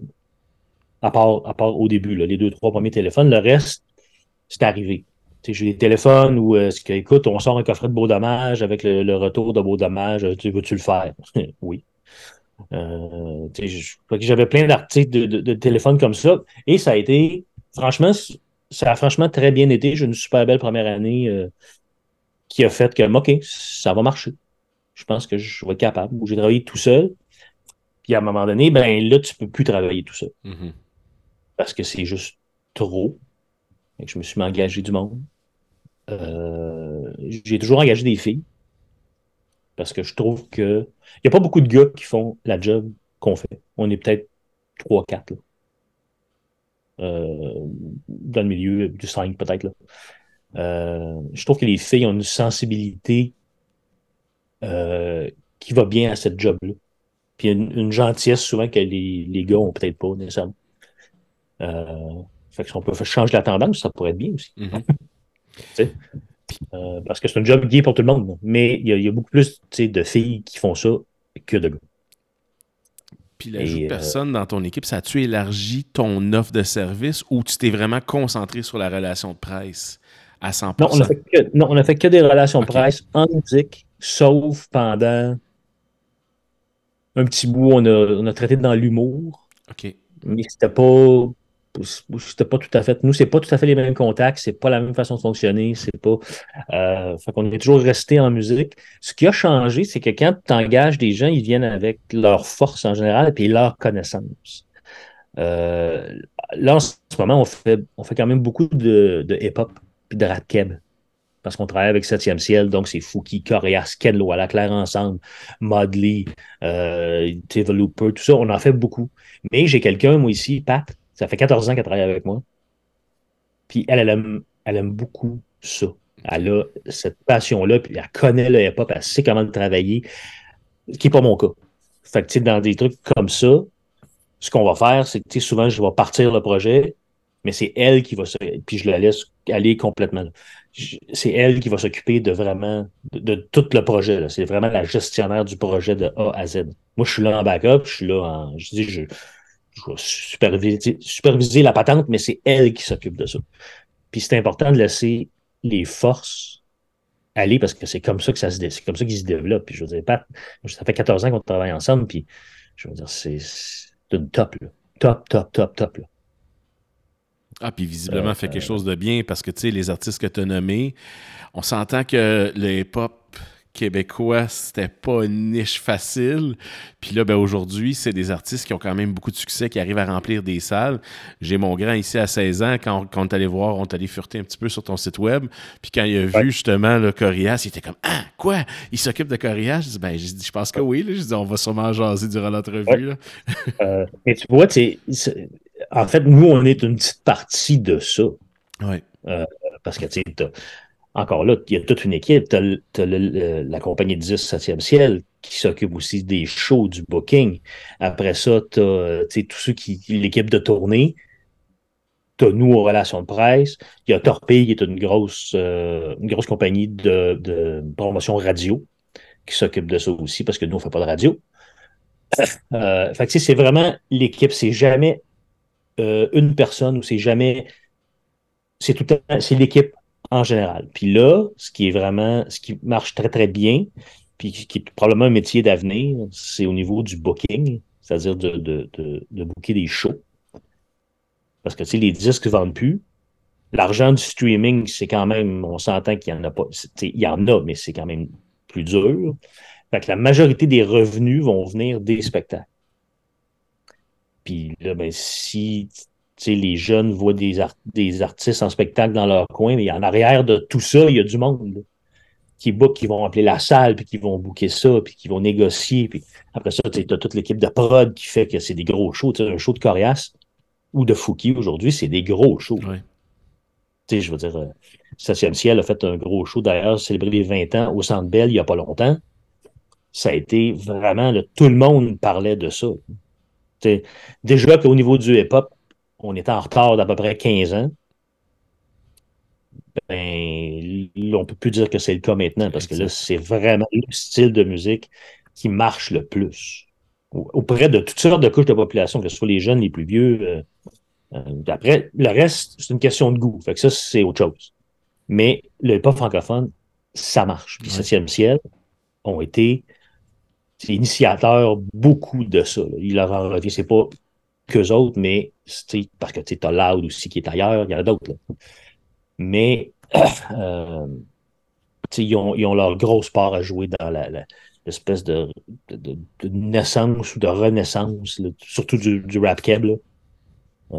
S2: À part, à part au début, les deux, trois premiers téléphones. Le reste, c'est arrivé. J'ai des téléphones où, euh, écoute, on sort un coffret de beau dommage avec le, retour de beau dommage. Tu veux-tu le faire? oui. Euh, j'avais plein d'articles de, téléphones comme ça. Et ça a été, franchement, ça a franchement très bien été. J'ai une super belle première année euh, qui a fait que, OK, ça va marcher. Je pense que je vais être capable. J'ai travaillé tout seul. Puis à un moment donné, ben là, tu ne peux plus travailler tout seul. Mm-hmm. Parce que c'est juste trop. je me suis engagé du monde. Euh, j'ai toujours engagé des filles. Parce que je trouve que. Il n'y a pas beaucoup de gars qui font la job qu'on fait. On est peut-être 3-4. Euh, dans le milieu du 5 peut-être. Euh, je trouve que les filles ont une sensibilité euh, qui va bien à cette job-là. Puis une, gentillesse souvent que les, les gars ont peut-être pas nécessairement. fait que si on peut changer la tendance, ça pourrait être bien aussi. Mm-hmm. parce que c'est un job gay pour tout le monde. Mais il y, a beaucoup plus de filles qui font ça que de gars.
S1: Puis l'ajout de euh, personnes dans ton équipe, ça a-tu élargi ton offre de service ou tu t'es vraiment concentré sur la relation de presse à 100%?
S2: Non, on a fait que, non, on a fait que des relations de presse en musique, sauf pendant un petit bout, on a, on a traité dans l'humour.
S1: OK.
S2: Mais c'était pas c'était pas tout à fait. Nous, c'est pas tout à fait les mêmes contacts, c'est pas la même façon de fonctionner, c'est pas. Euh, fait qu'on est toujours resté en musique. Ce qui a changé, c'est que quand tu engages des gens, ils viennent avec leur force en général et puis leur connaissance. Euh, là, en ce moment, on fait, on fait quand même beaucoup de, de hip-hop puis de rap keb parce qu'on travaille avec Septième Ciel, donc c'est Fouki, Coréas, Kenlo, à la claire ensemble, Modley, euh, tout ça, on en fait beaucoup. Mais j'ai quelqu'un, moi ici, Pat, ça fait 14 ans qu'elle travaille avec moi. Puis elle, elle aime, elle aime beaucoup ça. Elle a cette passion-là, puis elle connaît le hip-hop, elle sait comment le travailler, ce qui n'est pas mon cas. Fait que, dans des trucs comme ça, ce qu'on va faire, c'est que, souvent, je vais partir le projet, mais c'est elle qui va se... Puis je la laisse aller complètement. C'est elle qui va s'occuper de vraiment, de, tout le projet. C'est vraiment la gestionnaire du projet de A à Z. Moi, je suis là en backup, je suis là en... Je dis, je, je vais superviser, superviser la patente, mais c'est elle qui s'occupe de ça. Puis c'est important de laisser les forces aller parce que c'est comme ça que ça se c'est comme ça qu'ils se développent. Puis je veux dire, Pat, ça fait 14 ans qu'on travaille ensemble, puis je veux dire, c'est une top, là. Top, top, top, top, là.
S1: Ah, puis visiblement, euh, fait quelque chose de bien parce que, tu sais, les artistes que tu as nommés, on s'entend que le hip-hop québécois, c'était pas une niche facile. Puis là, ben aujourd'hui, c'est des artistes qui ont quand même beaucoup de succès, qui arrivent à remplir des salles. J'ai mon grand ici à 16 ans, quand, quand on est allé voir, on est allé fureter un petit peu sur ton site web. Puis quand il a vu justement le Corias, il était comme Ah, quoi? Il s'occupe de Corias Je dis Ben, je pense que oui. Je dis On va sûrement jaser durant l'entrevue.
S2: euh, mais tu vois, en fait, nous, on est une petite partie de ça.
S1: Oui.
S2: Euh, parce que tu sais, encore là, il y a toute une équipe. Tu as, la compagnie 10 7e ciel qui s'occupe aussi des shows, du booking. Après ça, tu as tous ceux qui. l'équipe de tournée. Tu as nous aux relations de presse. Il y a Torpille, qui est une grosse, euh, une grosse compagnie de, promotion radio qui s'occupe de ça aussi parce que nous, on ne fait pas de radio. Euh, fait c'est vraiment l'équipe. C'est jamais euh, une personne ou c'est jamais. C'est tout c'est l'équipe en général. Puis là, ce qui est vraiment, ce qui marche très, très bien, puis qui est probablement un métier d'avenir, c'est au niveau du booking, c'est-à-dire de, de, de, booker des shows. Parce que, tu sais, les disques ne vendent plus. L'argent du streaming, c'est quand même, on s'entend qu'il n'y en a pas. Il y en a, mais c'est quand même plus dur. Fait que la majorité des revenus vont venir des spectacles. Puis là, ben, si les jeunes voient des, des artistes en spectacle dans leur coin, mais en arrière de tout ça, il y a du monde qui book, qui vont appeler la salle, puis qui vont booker ça, puis qui vont négocier. Puis après ça, tu as toute l'équipe de prod qui fait que c'est des gros shows. un show de Corias ou de Fouki aujourd'hui, c'est des gros shows. Je veux dire, euh, Ciel a fait un gros show d'ailleurs, célébrer les 20 ans au Centre Bell il n'y a pas longtemps. Ça a été vraiment, tout le monde parlait de ça. déjà qu'au niveau du hip-hop, on était en retard d'à peu près 15 ans. Ben, on ne peut plus dire que c'est le cas maintenant parce que là, c'est vraiment le style de musique qui marche le plus auprès de toutes sortes de couches de population, que ce soit les jeunes, les plus vieux. Euh, euh, après, le reste, c'est une question de goût. Fait que ça, c'est autre chose. Mais le hip francophone, ça marche. Puis Septième Ciel ont été initiateurs beaucoup de ça. Il leur en revient. C'est pas qu'eux autres, mais parce que tu as Loud aussi qui est ailleurs, il y en a d'autres. Mais euh, ils, ont, ils, ont, leur grosse part à jouer dans l'espèce de, de, naissance ou de renaissance, surtout du, rap keb. Euh,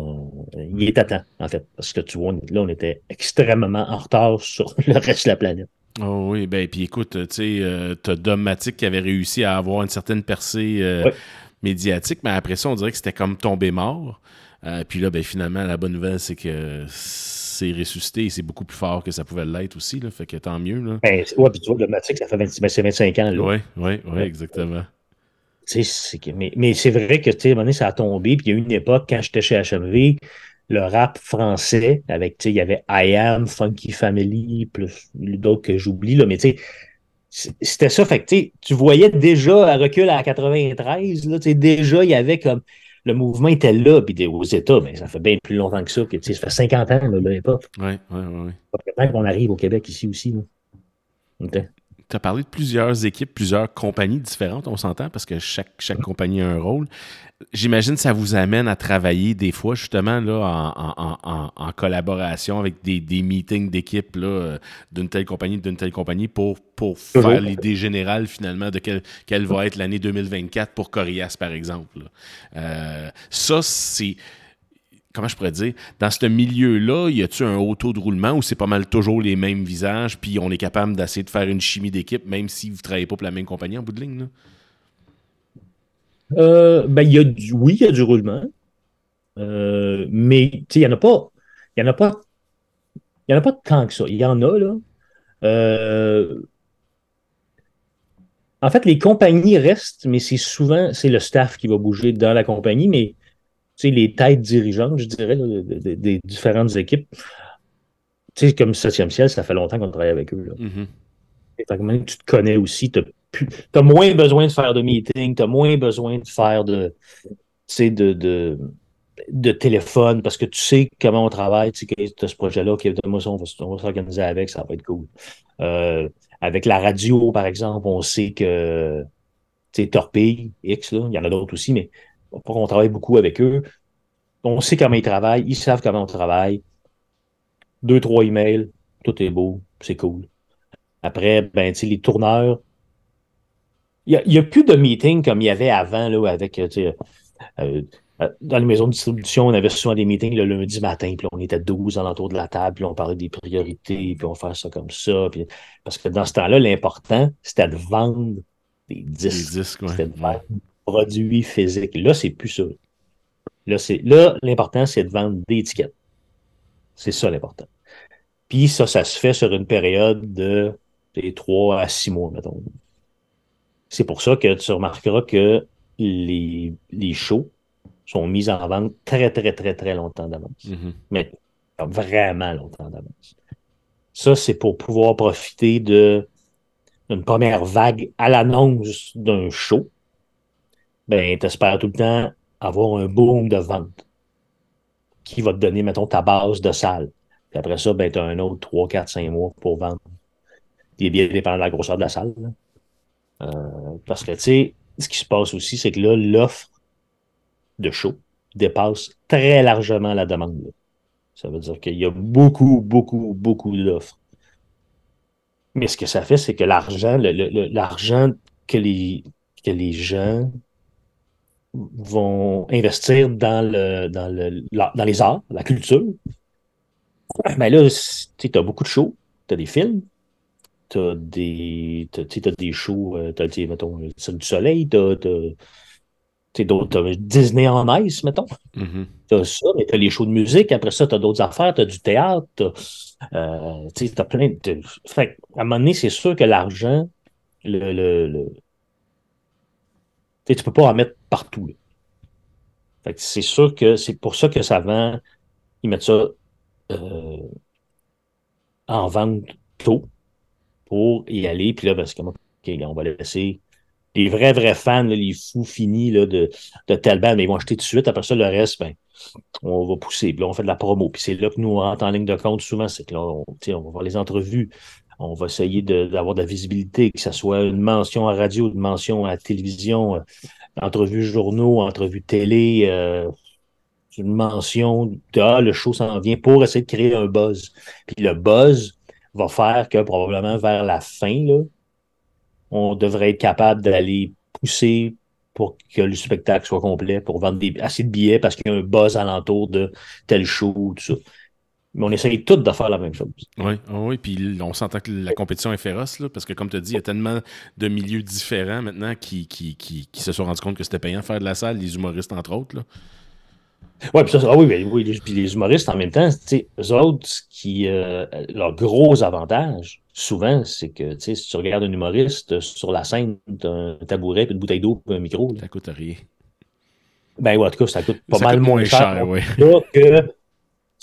S2: il est à temps, en fait, parce que tu vois, là, on était extrêmement en retard sur le reste de la planète.
S1: Oh oui, ben puis écoute, tu sais, euh, t'as Domatic qui avait réussi à avoir une certaine percée médiatique, mais après ça, on dirait que c'était comme tombé mort. Puis là, ben finalement, la bonne nouvelle, c'est que c'est ressuscité et c'est beaucoup plus fort que ça pouvait l'être aussi. Là, fait que tant mieux. Là.
S2: Ben, ouais, puis tu vois, le Matic, ça fait 25 ans.
S1: Oui, oui, oui, exactement.
S2: mais, mais c'est vrai que, tu sais, ça a tombé. Puis il y a eu une époque, quand j'étais chez HMV, le rap français, avec, tu sais, il y avait I Am, Funky Family, plus d'autres que j'oublie, là, mais tu sais, c'était ça. Fait que, tu voyais déjà à recul à 93, là, déjà, il y avait comme le mouvement était là, puis aux États, mais ça fait bien plus longtemps que ça. Que, ça fait 50 ans, là, l'époque.
S1: Oui, oui, oui.
S2: Peut-être qu'on arrive au Québec ici aussi. Là.
S1: Tu as parlé de plusieurs équipes, plusieurs compagnies différentes, on s'entend, parce que chaque, chaque compagnie a un rôle. J'imagine que ça vous amène à travailler des fois, justement, là, en, collaboration avec des, meetings d'équipe d'une telle compagnie, d'une telle compagnie, pour, pour faire l'idée générale, finalement, de quelle, quelle va être l'année 2024 pour Corias, par exemple. Euh, ça, c'est comment je pourrais dire, dans ce milieu-là, y a-tu un haut taux de roulement où c'est pas mal toujours les mêmes visages, puis on est capable d'essayer de faire une chimie d'équipe, même si vous ne travaillez pas pour la même compagnie en bout de ligne?
S2: Euh, ben, y a du, oui, il y a du roulement. Euh, mais il n'y en a pas. Il a pas tant que ça. Il y en a, là. Euh, en fait, les compagnies restent, mais c'est souvent c'est le staff qui va bouger dans la compagnie, mais les têtes dirigeantes, je dirais, des différentes équipes. Tu sais, comme Septième Ciel, ça fait longtemps qu'on travaille avec eux. Là. Mm-hmm. tu te connais aussi, tu as, moins besoin de faire de meetings, tu as moins besoin de faire de, de, de, de téléphone parce que tu sais comment on travaille, tu sais tu as ce projet-là, ok, moi, on va, s'organiser avec, ça va être cool. Euh, avec la radio, par exemple, on sait que tu sais, Torpille, X, il y en a d'autres aussi, mais on travaille beaucoup avec eux. On sait comment ils travaillent, ils savent comment on travaille. Deux, trois emails, tout est beau, c'est cool. Après, ben, les tourneurs, il n'y a, plus de meetings comme il y avait avant, là, avec, euh, euh, dans les maisons de distribution, on avait souvent des meetings le lundi matin, puis on était 12 alentour de la table, puis on parlait des priorités, puis on fait ça comme ça. parce que dans ce temps-là, l'important, c'était de vendre des disques. Des disques C'était de vendre produit physique. Là, c'est plus ça. Là, c'est, là, l'important, c'est de vendre des étiquettes. C'est ça l'important. Puis ça, ça se fait sur une période de 3 à 6 mois, mettons. C'est pour ça que tu remarqueras que les, les shows sont mis en vente très, très, très, très longtemps d'avance. Mm-hmm. Mais vraiment longtemps d'avance. Ça, c'est pour pouvoir profiter de d'une première vague à l'annonce d'un show ben, tu espères tout le temps avoir un boom de vente qui va te donner, mettons, ta base de salle. Puis après ça, ben, tu as un autre 3, 4, 5 mois pour vendre. Des bien dépendant de la grosseur de la salle. Euh, parce que, tu sais, ce qui se passe aussi, c'est que là, l'offre de show dépasse très largement la demande. Ça veut dire qu'il y a beaucoup, beaucoup, beaucoup d'offres. Mais ce que ça fait, c'est que l'argent, l'argent que les, que les gens vont investir dans, le, dans, le, dans les arts, la culture. Mais ben là, tu as beaucoup de shows, tu as des films, tu as des, as, des shows, tu as, mettons, le Cirque du Soleil, tu as, d'autres, Disney en Ice, mettons.
S1: Mm-hmm.
S2: T'as ça, mais t'as les shows de musique. Après ça, t'as d'autres affaires, t'as du théâtre, t'as, euh, as plein de. Fait, à un moment donné, c'est sûr que l'argent, le, le, le... tu peux pas en mettre partout. C'est sûr que c'est pour ça que ça vend. Ils mettent ça euh, en vente tôt pour y aller. Puis là, parce que on va laisser les vrais, vrais fans, les fous finis là, de, de telle mais ils vont acheter tout de suite. Après ça, le reste, ben, on va pousser. Puis là, on fait de la promo. Puis c'est là que nous, on rentre en ligne de compte souvent, c'est que là, on, on va voir les entrevues. On va essayer d'avoir de, la visibilité, que ce soit une mention à radio, une mention à télévision, euh, entrevue journaux, entrevue télé, euh, une mention de ah, le show s'en vient pour essayer de créer un buzz. Puis le buzz va faire que probablement vers la fin, là, on devrait être capable d'aller pousser pour que le spectacle soit complet, pour vendre assez de billets parce qu'il y a un buzz alentour de tel show, tout ça. Mais on essaye tous de faire la même chose.
S1: Oui, ah oui, puis on s'entend que la compétition est féroce, là, parce que comme tu as dit, il y a tellement de milieux différents maintenant qui, qui, qui, se sont rendus compte que c'était payant faire de la salle, les humoristes entre autres. Là.
S2: Ouais, puis ça, ah oui, oui, puis les humoristes en même temps, eux autres, qui, euh, leur gros avantage, souvent, c'est que si tu regardes un humoriste sur la scène, tu as un tabouret, puis une bouteille d'eau, puis un micro.
S1: Ça coûte rien.
S2: Ben ouais, en tout cas, ça coûte pas mal moins cher, oui. que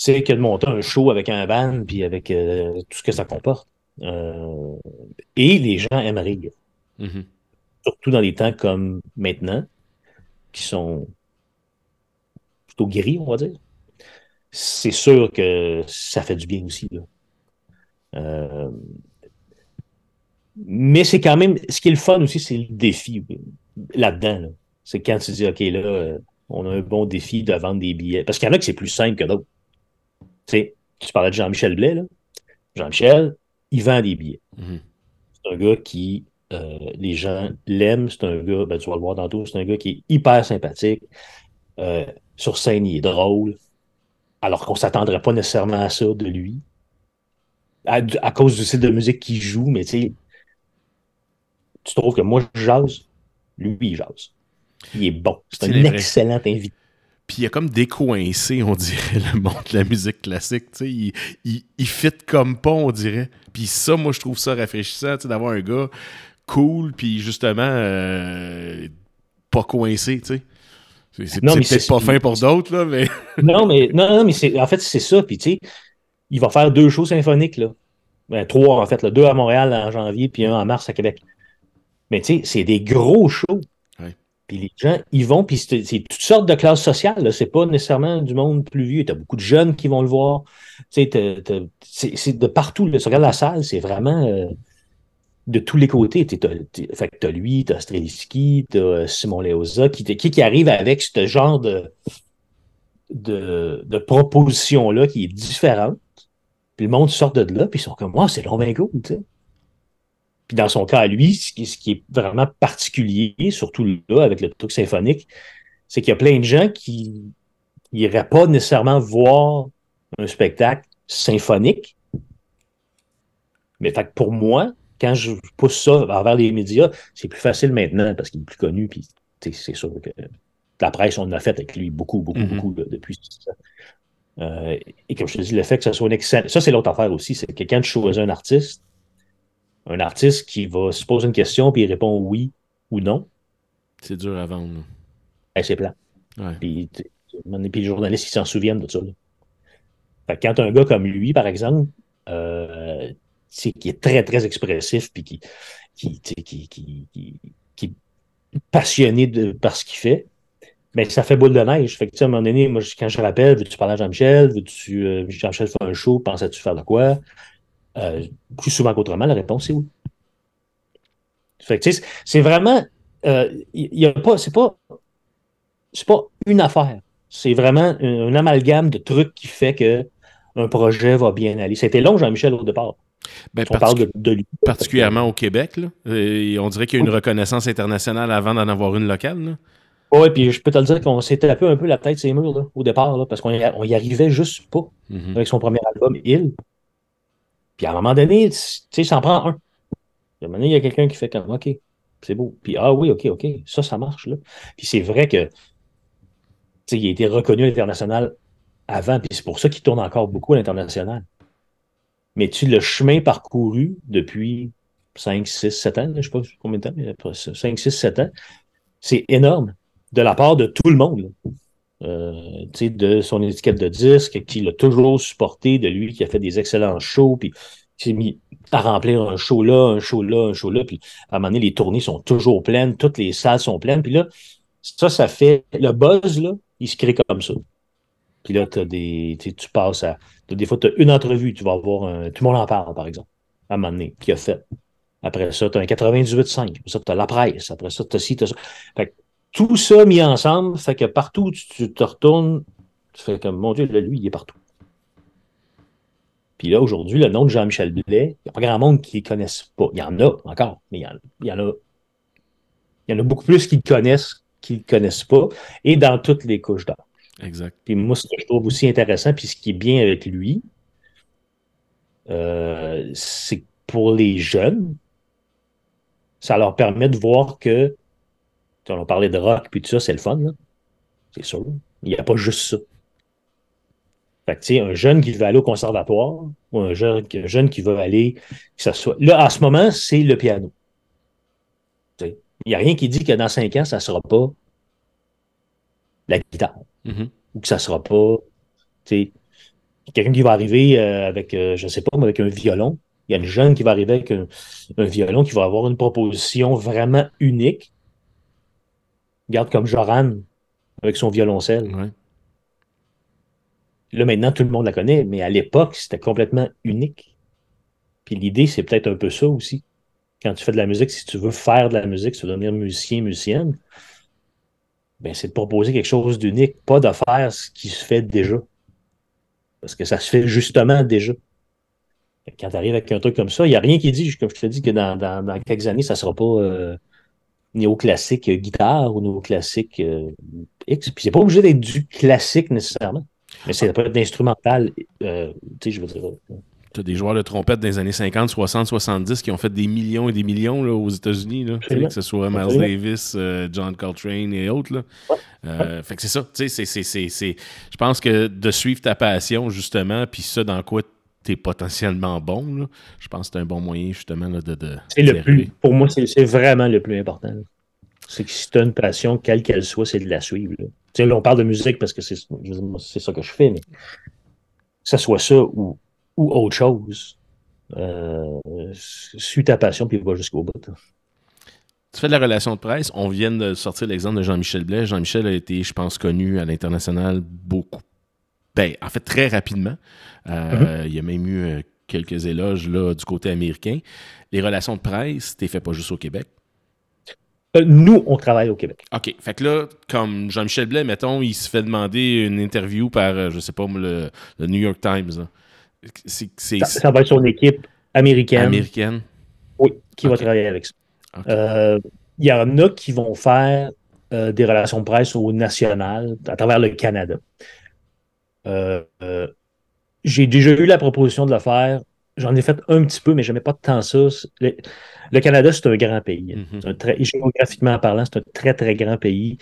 S2: c'est que de monter un show avec un band, puis avec euh, tout ce que ça comporte. Euh, et les gens aiment rire.
S1: Mm-hmm.
S2: Surtout dans des temps comme maintenant, qui sont plutôt guéris, on va dire. C'est sûr que ça fait du bien aussi. Là. Euh, mais c'est quand même, ce qui est le fun aussi, c'est le défi là-dedans. C'est quand tu dis, OK, là, on a un bon défi de vendre des billets. Parce qu'il y en a que c'est plus simple que d'autres. Tu parlais de Jean-Michel Blais, là. Jean-Michel, il vend des billets.
S1: Mm-hmm.
S2: C'est un gars qui, euh, les gens l'aiment. C'est un gars, ben, tu vas le voir tantôt, c'est un gars qui est hyper sympathique. Euh, sur scène, il est drôle. Alors qu'on ne s'attendrait pas nécessairement à ça de lui à, cause du style de musique qu'il joue, mais tu sais, tu trouves que moi, je jase, lui, il jase. Il est bon. C'est un excellent invité.
S1: Puis il a comme décoincé, on dirait, le monde de la musique classique. Tu sais, il, il, il, fit comme pas, on dirait. Puis ça, moi, je trouve ça rafraîchissant, tu sais, d'avoir un gars cool, puis justement, euh, pas coincé, tu sais. C'est peut-être pas fin pour d'autres, là, mais.
S2: non, mais, non, non, mais en fait, c'est ça. Puis, tu sais, il va faire deux shows symphoniques, là. Ben, trois, en fait, là. deux à Montréal en janvier, puis un en mars à Québec. Mais tu sais, c'est des gros shows. Puis les gens, ils vont, puis c'est toutes sortes de classes sociales. C'est pas nécessairement du monde plus vieux. Tu as beaucoup de jeunes qui vont le voir. C'est de partout. Là. Tu regardes la salle, c'est vraiment euh, de tous les côtés. Tu as, lui, tu as Streliski, tu as Simon Leosa, qui, qui, arrive avec ce genre de, de, de proposition-là qui est différente. Puis le monde sort de là, puis ils sont comme, moi, c'est long bien cool, tu sais. Puis dans son cas à lui, ce qui, ce qui est vraiment particulier, surtout là, avec le truc symphonique, c'est qu'il y a plein de gens qui n'iraient pas nécessairement voir un spectacle symphonique. Mais fait pour moi, quand je pousse ça envers les médias, c'est plus facile maintenant parce qu'il est plus connu, puis c'est sûr que la presse, on a fait avec lui beaucoup, beaucoup, mm-hmm. beaucoup depuis ça. Euh, et comme je te dis, le fait que ce soit un excellent. Ça, c'est l'autre affaire aussi. C'est que quand tu choisis un artiste, un artiste qui va se poser une question puis il répond oui ou non.
S1: C'est dur à vendre.
S2: c'est plat. Puis, les journalistes, ils s'en souviennent de ça. Fait quand un gars comme lui, par exemple, euh, qui est très, très expressif puis qui, qui, qui, qui, qui est passionné de, par ce qu'il fait, mais ça fait boule de neige. Fait que, à un moment donné, moi, quand je rappelle, veux-tu parler à Jean-Michel? Veux-tu, euh, Jean-Michel fait un show, pensais-tu faire de quoi? Euh, plus souvent qu'autrement, la réponse est oui. Fait que, c'est vraiment, euh, y a pas, c'est pas, c'est pas une affaire. C'est vraiment un, amalgame de trucs qui fait que un projet va bien aller. C'était long, Jean-Michel, au départ.
S1: Ben, on parle de, lui. Particulièrement au Québec, là. Et on dirait qu'il y a une reconnaissance internationale avant d'en avoir une locale. Là.
S2: Oui, puis je peux te le dire qu'on s'était tapé un peu la tête ces murs là, au départ, là, parce qu'on y, on y arrivait juste pas
S1: Mhm.
S2: avec son premier album, Il. Puis à un moment donné, tu sais, ça en prend un. À un moment donné, il y a quelqu'un qui fait comme OK, c'est beau. Puis ah oui, OK, OK, ça, ça marche là. Puis c'est vrai que il a été reconnu à l'international avant, puis c'est pour ça qu'il tourne encore beaucoup à l'international. Mais tu le chemin parcouru depuis 5, 6, 7 ans, je ne sais pas combien de temps, mais après ça, 5, 6, 7 ans, c'est énorme de la part de tout le monde. Euh, de son étiquette de disque, qui l'a toujours supporté, de lui qui a fait des excellents shows, puis qui s'est mis à remplir un show là, un show là, un show là, puis à un moment donné, les tournées sont toujours pleines, toutes les salles sont pleines, puis là, ça, ça fait, le buzz, là, il se crée comme ça. Puis là, t'as des, tu passes à, des fois, tu as une entrevue, tu vas avoir un, tout le monde en parle, par exemple, à un moment donné, qui a fait. Après ça, tu as un 98.5, après ça, tu as la presse, après ça, tu as ci, tu as ça. Fait que tout ça mis ensemble fait que partout où tu, tu te retournes, tu fais comme, mon Dieu, là, lui, il est partout. Puis là, aujourd'hui, le nom de Jean-Michel Blais, il n'y a pas grand monde qui ne connaisse pas. Il y en a encore, mais il y en, il y en a, il y en a beaucoup plus qui le connaissent qui ne le connaissent pas, et dans toutes les couches d'âge.
S1: Exact.
S2: Puis moi, ce que je trouve aussi intéressant, puis ce qui est bien avec lui, euh, c'est que pour les jeunes, ça leur permet de voir que, on parlait de rock, puis tout ça, c'est le fun, là. c'est sûr. Il n'y a pas juste ça. Fait que, tu sais, un jeune qui veut aller au conservatoire, ou un jeune, un jeune qui veut aller, que ça soit. Là, en ce moment, c'est le piano. Il n'y a rien qui dit que dans cinq ans, ça ne sera pas la guitare
S1: Mhm.
S2: ou que ça sera pas, tu sais, quelqu'un qui va arriver euh, avec, euh, je sais pas, mais avec un violon. Il y a une jeune qui va arriver avec un, un violon qui va avoir une proposition vraiment unique. Regarde comme Joran avec son violoncelle.
S1: Ouais.
S2: Là, maintenant, tout le monde la connaît, mais à l'époque, c'était complètement unique. Puis l'idée, c'est peut-être un peu ça aussi. Quand tu fais de la musique, si tu veux faire de la musique, si tu veux devenir musicien, musicienne, ben, c'est de proposer quelque chose d'unique, pas de faire ce qui se fait déjà. Parce que ça se fait justement déjà. Quand tu arrives avec un truc comme ça, il n'y a rien qui dit, comme je te dis, que dans, dans- dans quelques années, ça ne sera pas euh, néoclassique guitare ou néoclassique euh, X. Puis c'est pas obligé d'être du classique nécessairement. Mais ça peut être d'instrumental, euh, tu sais, je veux dire. euh,
S1: Tu as des joueurs de trompette des années 50, 60, 70 qui ont fait des millions et des millions là, aux États-Unis, que ce soit Miles
S2: Absolument.
S1: Davis, euh, John Coltrane et autres. Là.
S2: Ouais.
S1: Euh, Fait que c'est ça. Je pense que de suivre ta passion, justement, puis ça dans quoi tu es potentiellement bon, là, je pense que c'est un bon moyen, justement, là, de. de
S2: C'est le plus, pour moi, c'est vraiment le plus important. C'est que si tu as une passion, quelle qu'elle soit, c'est de la suivre. Là. Tu sais, là, on parle de musique parce que c'est ça que je fais, mais que ce soit ça ou, ou autre chose, euh, suis ta passion puis va jusqu'au bout.
S1: Tu fais de la relation de presse. On vient de sortir l'exemple de Jean-Michel Blais. Jean-Michel a été, je pense, connu à l'international beaucoup. Ben, en fait, très rapidement. Euh, Il y a même eu euh, quelques éloges là, du côté américain. Les relations de presse, t'es fait pas juste au Québec?
S2: Euh, nous, on travaille au Québec.
S1: OK. Fait que là, comme Jean-Michel Blais, mettons, il se fait demander une interview par, je sais pas, le, le New York Times. c'est-
S2: Ça, ça va être son équipe américaine
S1: américaine.
S2: oui, qui va travailler avec ça. Euh, Il y en a qui vont faire euh, des relations de presse au national à travers le Canada. Euh, euh, J'ai déjà eu la proposition de le faire. J'en ai fait un petit peu, mais je n'aimais pas tant ça. Le, le Canada, c'est un grand pays.
S1: Mhm.
S2: C'est un très- géographiquement parlant, c'est un très, très grand pays.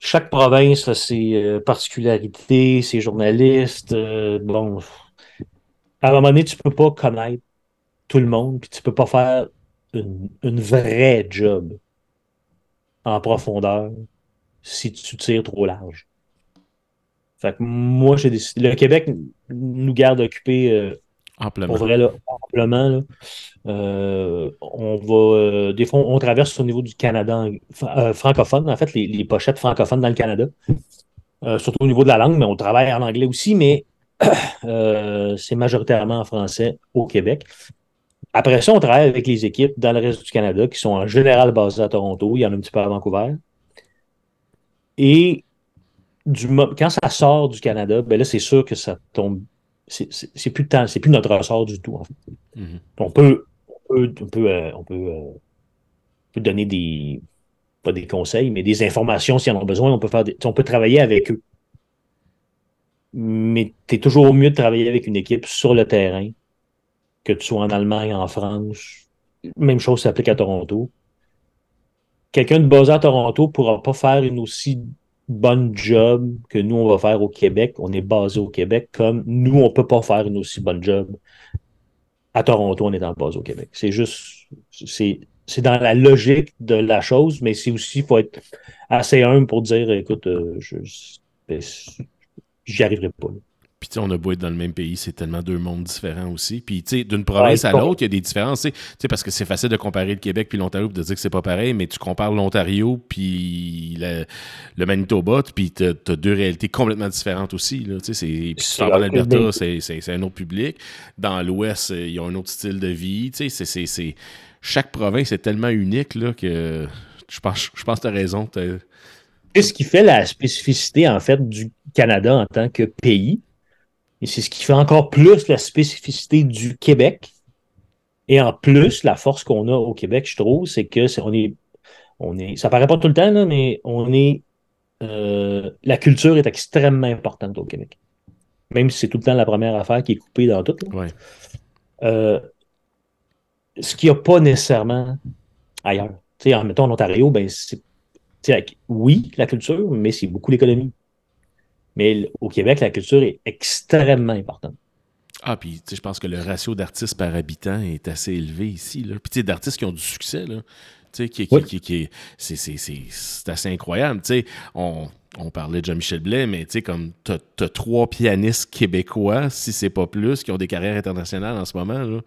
S2: Chaque province a ses euh, particularités, ses journalistes. euh, bon, à un moment donné, tu ne peux pas connaître tout le monde, puis tu ne peux pas faire une, une vraie job en profondeur si tu tires trop large. Fait que moi, j'ai décidé. Le Québec nous garde occupés euh,
S1: Amplement.
S2: pour vrai, là, amplement. Là. Euh, on va, euh, des fois, on traverse au niveau du Canada francophone, en fait, les, les pochettes francophones dans le Canada. Surtout au niveau de la langue, mais on travaille en anglais aussi, mais c'est majoritairement en français au Québec. Après ça, on travaille avec les équipes dans le reste du Canada qui sont en général basées à Toronto. Il y en a un petit peu à Vancouver. Et du, quand ça sort du Canada, ben là, c'est sûr que ça tombe. C'est plus de temps, c'est plus notre ressort du tout, en fait.
S1: Mhm.
S2: On peut, on peut, on peut, euh, on peut, euh, on peut donner des, pas des conseils, mais des informations s'ils en ont besoin. On peut, faire on peut travailler avec eux. Mais tu es toujours mieux de travailler avec une équipe sur le terrain que tu sois en Allemagne, en France. Même chose s'applique à Toronto. Quelqu'un de basé à Toronto ne pourra pas faire une aussi bonne job que nous, on va faire au Québec. On est basé au Québec, comme nous, on ne peut pas faire une aussi bonne job à Toronto en étant basé au Québec. C'est juste, c'est dans la logique de la chose, mais c'est aussi, il faut être assez humble pour dire, écoute, euh, ben, j'y arriverai pas.
S1: Puis, tu sais, on a beau être dans le même pays, c'est tellement deux mondes différents aussi. Puis, tu sais, d'une province à l'autre, il y a des différences. Tu sais, parce que c'est facile de comparer le Québec puis l'Ontario de dire que c'est pas pareil, mais tu compares l'Ontario puis le, Manitoba, puis tu as, deux réalités complètement différentes aussi. Là, tu sais, puis tu parles l'Alberta, c'est un autre public. Dans l'Ouest, il y a un autre style de vie. Tu sais, c'est chaque province est tellement unique là, que je pense, je pense que tu as raison.
S2: C'est ce qui fait la spécificité, en fait, du Canada en tant que pays? Et c'est ce qui fait encore plus la spécificité du Québec. Et en plus, la force qu'on a au Québec, je trouve, c'est que est, on est, on est, ça paraît pas tout le temps, là, mais on est, euh, la culture est extrêmement importante au Québec. Même si c'est tout le temps la première affaire qui est coupée dans tout.
S1: Ouais.
S2: Euh, ce qu'il n'y a pas nécessairement ailleurs. Tu en mettons en Ontario, ben c'est oui, la culture, mais c'est beaucoup l'économie. Mais au Québec, la culture est extrêmement importante.
S1: Ah, puis je pense que le ratio d'artistes par habitant est assez élevé ici. Là. Puis d'artistes qui ont du succès, là. Qui, qui, qui, c'est assez incroyable. On, on parlait de Jean-Michel Blais, mais tu sais, comme tu as, trois pianistes québécois, si c'est pas plus, qui ont des carrières internationales en ce moment. Là.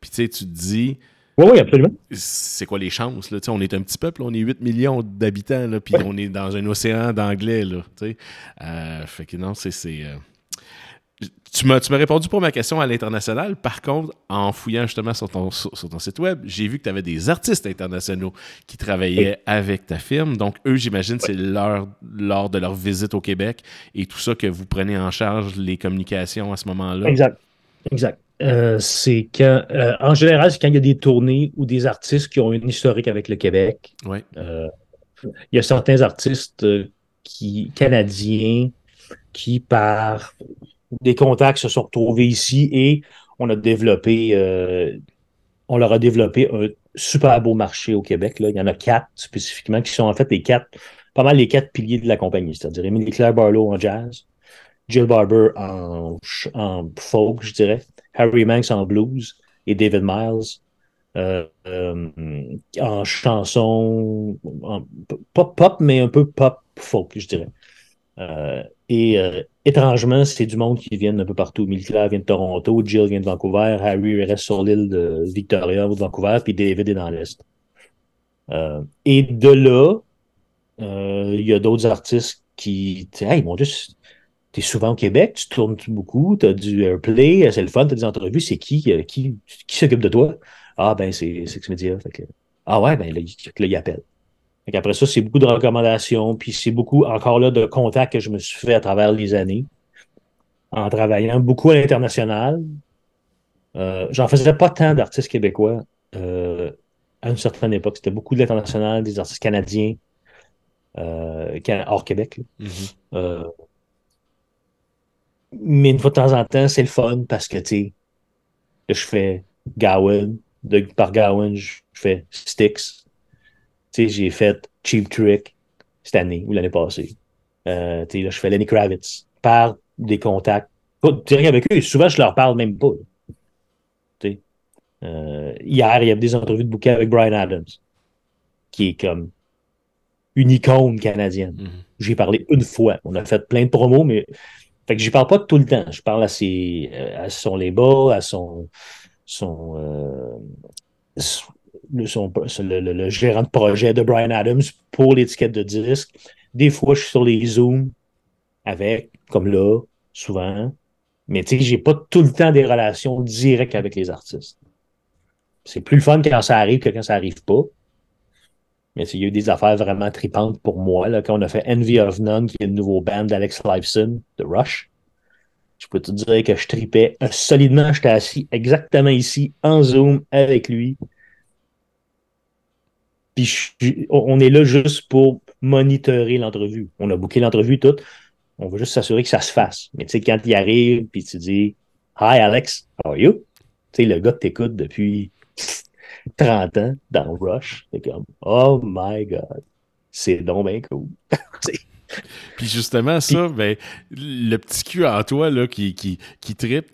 S1: Puis tu sais, tu te dis.
S2: Oui, oui, absolument.
S1: C'est quoi les chances? Là? On est un petit peuple, on est 8 millions d'habitants, puis on est dans un océan d'anglais. Euh, fait que non, c'est. Euh, tu m'as, répondu pour ma question à l'international. Par contre, en fouillant justement sur ton, sur, ton site web, j'ai vu que tu avais des artistes internationaux qui travaillaient avec ta firme. Donc, eux, j'imagine, c'est leur, lors de leur visite au Québec et tout ça que vous prenez en charge les communications à ce moment-là.
S2: Exact. Exact. Euh, c'est quand, euh, en général, c'est quand il y a des tournées ou des artistes qui ont une historique avec le Québec.
S1: Ouais.
S2: Euh, il y a certains artistes qui, canadiens qui, par des contacts se sont retrouvés ici et on a développé, on leur a développé un super beau marché au Québec. Là. Il y en a quatre spécifiquement qui sont en fait les quatre, pas mal les quatre piliers de la compagnie, c'est-à-dire Emily Claire Barlow en jazz, Jill Barber en, folk, je dirais, Harry Manx en blues et David Miles euh, euh, en chanson, pop pop, mais un peu pop folk, je dirais. et étrangement, c'est du monde qui vient un peu partout. Militaire vient de Toronto, Jill vient de Vancouver, Harry reste sur l'île de Victoria ou de Vancouver, puis David est dans l'Est. Euh, et de là, euh, il y a d'autres artistes qui. Hey, mon Dieu, t'es souvent au Québec, tu tournes beaucoup, t'as du airplay, c'est le fun, t'as des entrevues, c'est qui euh, qui, qui s'occupe de toi? Ah, ben, c'est Sex Media. ah ouais, ben là, il appelle. Après ça, c'est beaucoup de recommandations, puis c'est beaucoup encore là de contacts que je me suis fait à travers les années en travaillant beaucoup à l'international. Euh, J'en faisais pas tant d'artistes québécois euh, à une certaine époque. C'était beaucoup de l'international, des artistes canadiens euh, hors Québec. Mm-hmm. Euh, mais une fois de temps en temps, c'est le fun parce que, tu sais, je fais Gowan, de, par Gowan, je fais Sticks, tu sais, j'ai fait Cheap Trick cette année ou l'année passée. Euh, tu sais, là, je fais Lenny Kravitz par des contacts. Pas avec eux, souvent, je leur parle même pas. Tu sais. Euh, hier, il y avait des entrevues de bouquet avec Brian Adams, qui est comme une icône canadienne. Mm-hmm. J'ai parlé une fois. On a fait plein de promos, mais fait que parle pas tout le temps. Je parle à, euh, son label, à son, euh, le, le, gérant de projet de Brian Adams pour l'étiquette de disque. Des fois, je suis sur les Zooms avec, comme là, souvent. Mais tu sais, j'ai pas tout le temps des relations directes avec les artistes. C'est plus le fun quand ça arrive que quand ça arrive pas. Mais il y a eu des affaires vraiment tripantes pour moi. Là, quand on a fait Envy of None, qui est le nouveau band d'Alex Lifeson, de Rush. Je peux te dire que je tripais solidement. J'étais assis exactement ici, en Zoom, avec lui Puis on est là juste pour monitorer l'entrevue. On a booké l'entrevue toute. On veut juste s'assurer que ça se fasse. Mais tu sais, quand il arrive, puis tu dis Hi Alex, how are you? Tu sais, le gars t'écoute depuis 30 ans dans Rush. C'est comme Oh my God, c'est donc bien cool.
S1: Puis justement, ça, ben, le petit cul en toi là, qui, qui, qui tripe,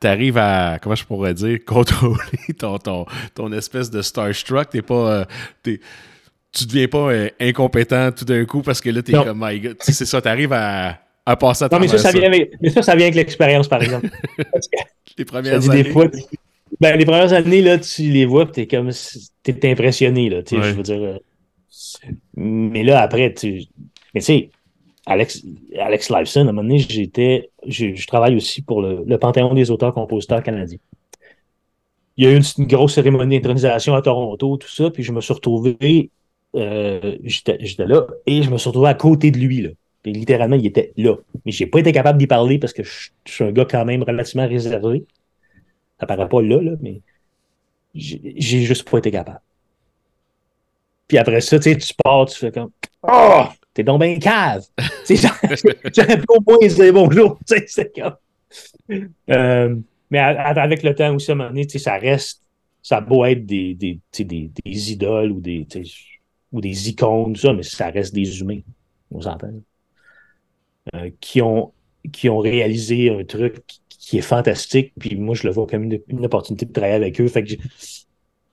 S1: t'arrives à, comment je pourrais dire, contrôler ton, ton, ton espèce de starstruck. T'es pas. Euh, tu deviens pas euh, incompétent tout d'un coup parce que là, t'es comme, my god. C'est ça, t'arrives à, à passer à
S2: Non, mais ça, ça, Vient avec, mais ça, ça vient avec l'expérience, par exemple.
S1: les premières années. Des fois,
S2: ben, les premières années, là, tu les vois, t'es comme, t'es impressionné, là, tu je veux dire. Euh, mais là, après, tu. Mais tu sais, Alex, Alex Lifeson, à un moment donné, j'étais. Je, travaille aussi pour le, le Panthéon des auteurs-compositeurs canadiens. Il y a eu une, grosse cérémonie d'intronisation à Toronto, tout ça, puis je me suis retrouvé. Euh, j'étais là et je me suis retrouvé à côté de lui, là. Puis littéralement, il était là. Mais j'ai pas été capable d'y parler parce que je, suis un gars quand même relativement réservé. Ça paraît pas là, là, mais j'ai juste pas été capable. Puis après ça, tu pars, tu fais comme Oh! T'es donc bien cave! J'aurais pu au moins dire bonjour, c'est comme. Euh, mais avec le temps aussi, à un moment donné, ça reste, ça a beau être des, des, des, idoles ou des, ou des icônes, mais ça reste des humains. On s'entend. Euh, qui, ont, qui ont réalisé un truc qui est fantastique. Puis moi, je le vois comme une, opportunité de travailler avec eux. Fait que,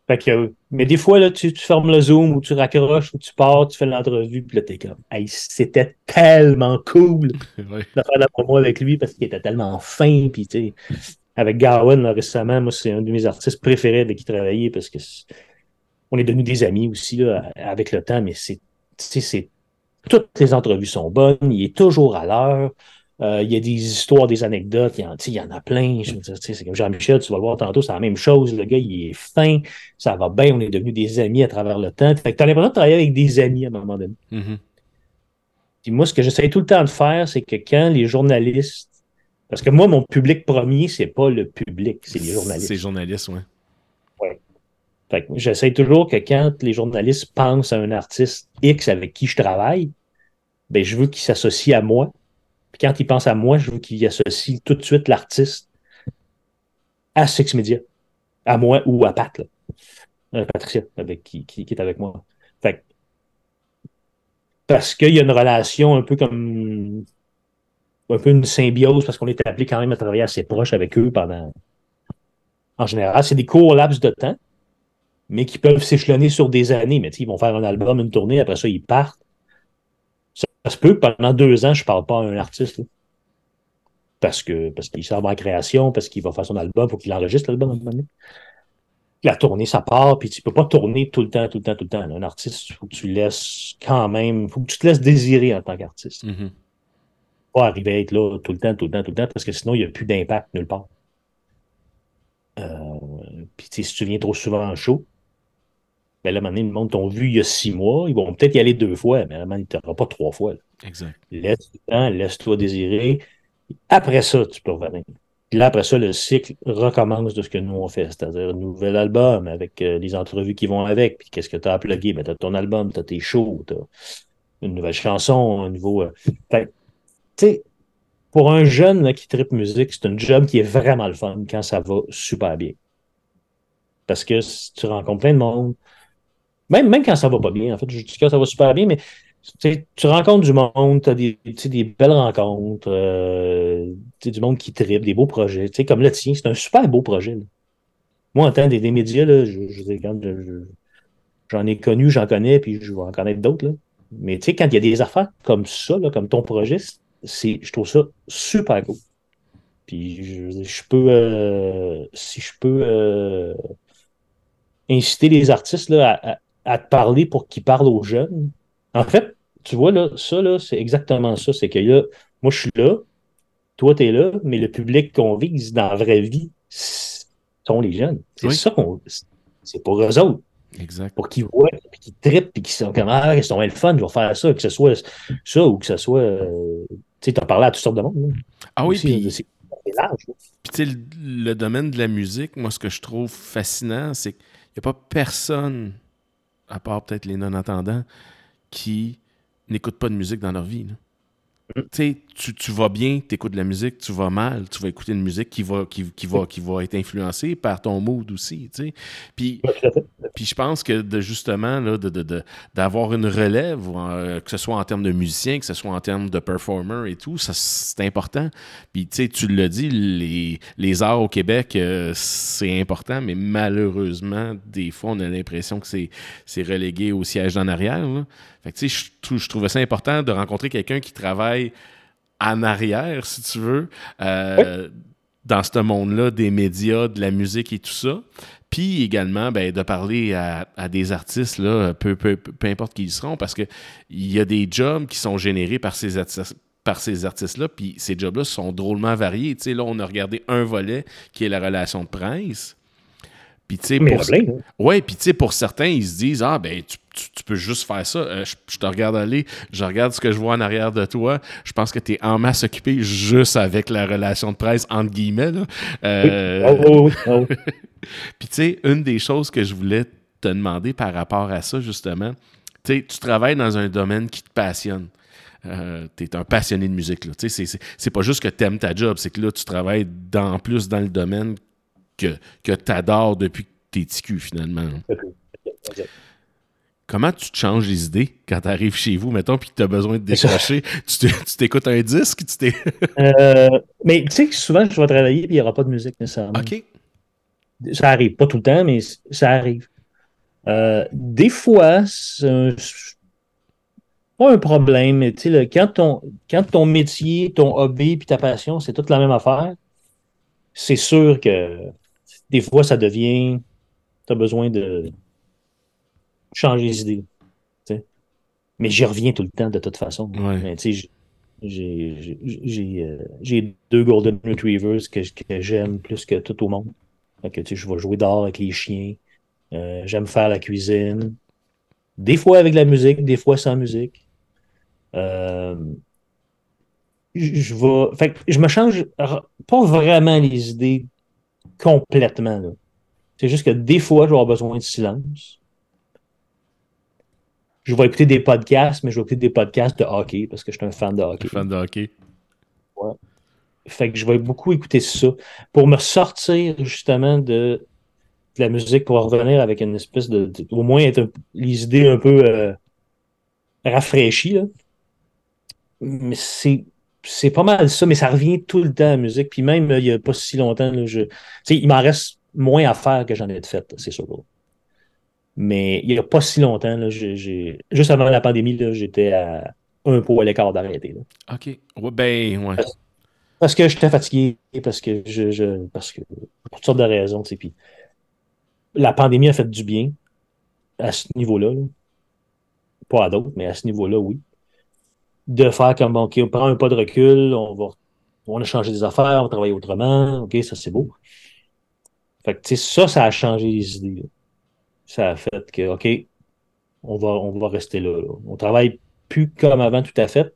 S2: fait que mais des fois, là, tu, tu, fermes le Zoom ou tu raccroches ou tu pars, tu fais l'entrevue, puis là, t'es comme, hey, c'était tellement cool de faire la promo avec lui parce qu'il était tellement fin. Puis, tu sais, avec Garwin, récemment, moi, c'est un de mes artistes préférés avec qui travailler parce que on est devenus des amis aussi là, avec le temps, mais c'est c'est toutes les entrevues sont bonnes, il est toujours à l'heure. Euh, il y a des histoires, des anecdotes, il y en, il y en a plein. c'est comme Jean-Michel, tu vas le voir tantôt, c'est la même chose. Le gars, il est fin, ça va bien, on est devenus des amis à travers le temps. Fait que tu as l'impression de travailler avec des amis à un moment donné.
S1: Mm-hmm.
S2: Puis moi, ce que j'essaie tout le temps de faire, c'est que quand les journalistes. Parce que moi, mon public premier, c'est pas le public, c'est les journalistes.
S1: C'est les journalistes, oui.
S2: Fait que j'essaie toujours que quand les journalistes pensent à un artiste X avec qui je travaille, ben, je veux qu'il s'associe à moi. Puis quand il pense à moi, je veux qu'il associe tout de suite l'artiste à Six Media, à moi ou à Pat, là. Euh, Patricia, qui, est avec moi. Fait parce qu'il y a une relation un peu comme un peu une symbiose, parce qu'on est appelé quand même à travailler assez proche avec eux pendant. En général, c'est des courts laps de temps, mais qui peuvent s'échelonner sur des années. Mais ils vont faire un album, une tournée, après ça, ils partent. Ça, se peut que pendant deux ans, je ne parle pas à un artiste. Parce que parce qu'il sort en création, parce qu'il va faire son album, il faut qu'il enregistre l'album à un moment donné. La tournée, ça part, puis tu ne peux pas tourner tout le temps, tout le temps, tout le temps. Un artiste, il faut que tu laisses quand même, il faut que tu te laisses désirer en tant qu'artiste.
S1: Mm-hmm.
S2: Pas arriver à être là tout le temps, tout le temps, tout le temps, parce que sinon, il n'y a plus d'impact nulle part. Euh, puis si tu viens trop souvent en show, ben là, maintenant, le monde t'ont vu il y a six mois. Ils vont peut-être y aller deux fois, mais vraiment, ils ne t'auront pas trois fois.
S1: Exact.
S2: Laisse du temps, laisse-toi désirer. Après ça, tu peux revenir. Puis là, après ça, le cycle recommence de ce que nous on fait, c'est-à-dire un nouvel album avec euh, les entrevues qui vont avec. Puis qu'est-ce que tu as à plugger? Ben, tu as ton album, tu as tes shows, tu une nouvelle chanson, un nouveau. Euh, tu sais, pour un jeune qui tripe musique, c'est un job qui est vraiment le fun quand ça va super bien. Parce que tu rencontres plein de monde, même, même quand ça va pas bien, en fait, je dis que ça va super bien, mais tu rencontres du monde, tu as des, des belles rencontres, euh, du monde qui tripe, des beaux projets. Comme le tien, c'est un super beau projet. Moi, en tant que des, médias, là, je, j'en ai connu, j'en connais, puis je vais en connaître d'autres. Mais tu sais, quand il y a des affaires comme ça, là, comme ton projet, c'est, je trouve ça super cool. Puis je, peux, euh, si je peux euh, inciter les artistes là, à te parler pour qu'ils parlent aux jeunes. En fait, tu vois, là, ça, là, c'est exactement ça. C'est que là, moi, je suis là, toi, tu es là, mais le public qu'on vise dans la vraie vie sont les jeunes. C'est ça qu'on. C'est pour eux autres.
S1: Exact.
S2: Pour qu'ils voient, puis qu'ils trippent, puis qu'ils sont comme Ah, ils sont le fun, je vais faire ça, que ce soit ça ou que ce soit. Euh, tu sais, tu as parlé à toutes sortes de monde.
S1: Ah oui, puis. C'est large. Puis, tu sais, le, le, domaine de la musique, moi, ce que je trouve fascinant, c'est qu'il n'y a pas personne à part peut-être les non-attendants, qui n'écoutent pas de musique dans leur vie. Tu sais, tu, vas bien, tu écoutes de la musique, tu vas mal, tu vas écouter une musique qui va, qui, va, qui va être influencée par ton mood aussi. Tu sais. Puis, puis je pense que de justement là, de, d'avoir une relève, euh, que ce soit en termes de musicien, que ce soit en termes de performer et tout, ça, c'est important. Puis tu sais, tu l'as dit, les, les arts au Québec, euh, c'est important, mais malheureusement, des fois, on a l'impression que c'est, c'est relégué au siège d'en arrière. Fait que tu sais, je, je trouvais ça important de rencontrer quelqu'un qui travaille en arrière, si tu veux, euh, dans ce monde-là des médias, de la musique et tout ça. Puis également, ben, de parler à, des artistes, là, peu, peu, peu, importe qui ils seront, parce qu'il y a des jobs qui sont générés par ces artistes par ces artistes-là, puis ces jobs-là sont drôlement variés. Tu sais, là, on a regardé un volet qui est la relation de presse. Puis, tu sais, pour... Ouais, puis, tu sais, pour certains, ils se disent Ah, ben, tu tu, peux juste faire ça. Euh, je, te regarde aller, je regarde ce que je vois en arrière de toi. Je pense que tu es en masse occupé juste avec la relation de presse, entre guillemets. Euh, Puis, tu sais, une des choses que je voulais te demander par rapport à ça, justement, tu sais, tu travailles dans un domaine qui te passionne. Euh, tu es un passionné de musique. C'est, c'est, c'est pas juste que tu aimes ta job, c'est que là, tu travailles en plus dans le domaine que, que tu adores depuis que tu es TQ, finalement. Comment tu te changes les idées quand tu arrives chez vous, mettons, puis que tu as besoin de décrocher? tu t'écoutes un disque? Tu
S2: euh, mais tu sais que souvent, je vais travailler et il n'y aura pas de musique nécessairement.
S1: OK.
S2: Ça arrive. Pas tout le temps, mais ça arrive. Euh, des fois, c'est pas un problème, mais tu sais, quand ton, quand ton métier, ton hobby puis ta passion, c'est toute la même affaire, c'est sûr que des fois, ça devient. Tu as besoin de changer les idées. Mais j'y reviens tout le temps de toute façon. j'ai deux Golden Retrievers que, j'aime plus que tout au monde. que, je vais jouer dehors avec les chiens. Euh, j'aime faire la cuisine. Des fois avec la musique, des fois sans musique. Euh, je, vais, fait, je me change pas vraiment les idées complètement. C'est juste que des fois, je vais avoir besoin de silence je vais écouter des podcasts, mais je vais écouter des podcasts de hockey parce que je suis un fan de hockey.
S1: Fan de hockey.
S2: Ouais. Fait que je vais beaucoup écouter ça pour me sortir justement de, la musique pour revenir avec une espèce de. au moins être les idées un peu euh, rafraîchies. Là. Mais c'est. C'est pas mal ça, mais ça revient tout le temps à la musique. Puis même, il n'y a pas si longtemps, là, je, il m'en reste moins à faire que j'en ai de fait, c'est sûr. Mais il n'y a pas si longtemps, là, juste avant la pandémie, j'étais à un pot à l'écart d'arrêter.
S1: OK. ben, ouais.
S2: Parce, que j'étais fatigué, parce que je, parce que pour toutes sortes de raisons, Puis la pandémie a fait du bien à ce niveau-là. Pas à d'autres, mais à ce niveau-là, oui. De faire comme, OK, on prend un pas de recul, on va on a changé des affaires, on travaille autrement, OK, ça c'est beau. Fait que, tu sais, ça, ça a changé les idées ça a fait que, OK, on va, on va rester là, On travaille plus comme avant tout à fait.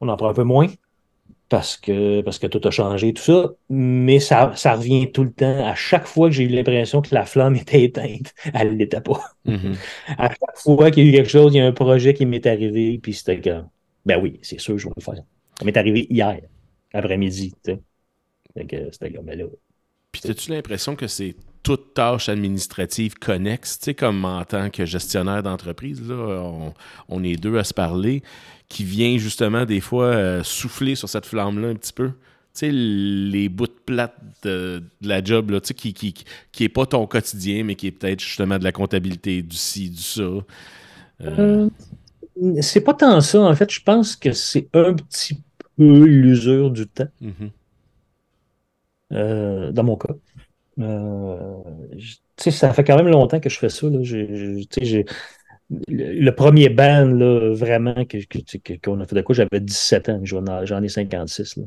S2: On en prend un peu moins parce que, parce que tout a changé, tout ça. Mais ça, ça revient tout le temps. À chaque fois que j'ai eu l'impression que la flamme était éteinte, elle ne l'était pas. Mm-hmm. À chaque fois qu'il y a eu quelque chose, il y a un projet qui m'est arrivé, puis c'était comme, ben oui, c'est sûr, je vais le faire. Ça m'est arrivé hier, après-midi. C'était comme, ben là.
S1: Puis, as-tu l'impression que c'est toute tâche administrative connexe, tu sais, comme en tant que gestionnaire d'entreprise, là, on, est deux à se parler, qui vient justement des fois euh, souffler sur cette flamme-là un petit peu. Tu sais, les bouts de plate de, la job, là, tu sais, qui, qui, qui est pas ton quotidien, mais qui est peut-être justement de la comptabilité, du ci, du ça. Euh...
S2: euh c'est pas tant ça, en fait. Je pense que c'est un petit peu l'usure du temps. Mm-hmm. Euh, dans mon cas. Euh, ça fait quand même longtemps que je fais ça. Là. le, premier band, là, vraiment, qu'on que, a fait de quoi, j'avais 17 ans, j'en ai 56.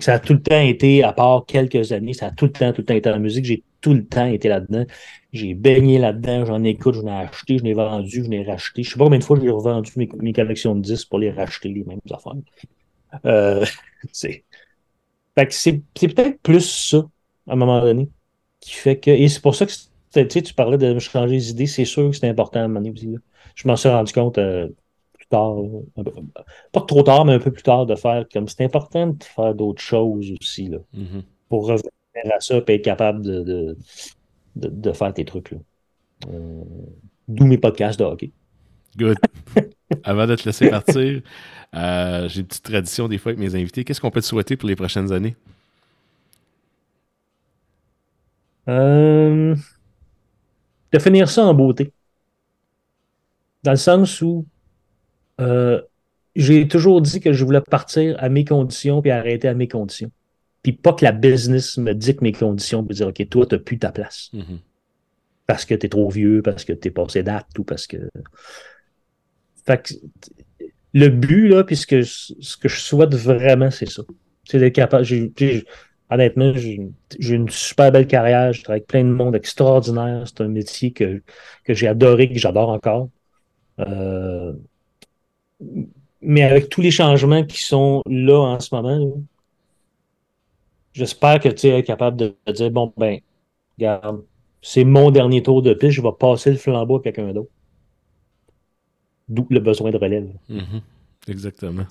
S2: ça a tout le temps été, à part quelques années, ça a tout le temps, tout le temps été en musique. J'ai tout le temps été là-dedans. J'ai baigné là-dedans, j'en écoute, j'en ai acheté, j'en ai vendu, j'en ai racheté. Je sais pas combien de fois j'ai revendu mes, collections de disques pour les racheter, les mêmes affaires. Euh, c'est peut-être plus ça, à un moment donné qui fait que. Et c'est pour ça que Tu parlais de me changer les idées, c'est sûr que c'est important à un moment donné aussi, là. Je m'en suis rendu compte euh, plus tard, peu- pas trop tard, mais un peu plus tard, de faire comme c'est important de faire d'autres choses aussi, là,
S1: Mhm.
S2: pour revenir à ça et être capable de, de, de- de faire tes trucs. Là. Euh, D'où mes podcasts de hockey.
S1: Good. Avant de te laisser partir, euh, j'ai une petite tradition des fois avec mes invités. Qu'est-ce qu'on peut te souhaiter pour les prochaines années?
S2: Euh, de finir ça en beauté. Dans le sens où euh, j'ai toujours dit que je voulais partir à mes conditions puis arrêter à mes conditions. Puis pas que la business me dicte mes conditions pour dire OK, toi, tu n'as plus ta place.
S1: Mhm.
S2: Parce que tu es trop vieux, parce que tu es passé date ou parce que. Fait que le but, là, puis ce que, ce que je souhaite vraiment, c'est ça. C'est d'être capable. j'ai- honnêtement, j'ai une super belle carrière. Je travaille avec plein de monde extraordinaire. C'est un métier que, que j'ai adoré, que j'adore encore. Euh, mais avec tous les changements qui sont là en ce moment, j'espère que tu es capable de, dire bon, ben, regarde, c'est mon dernier tour de piste, je vais passer le flambeau à quelqu'un d'autre. D'où le besoin de relève.
S1: Mhm. Exactement.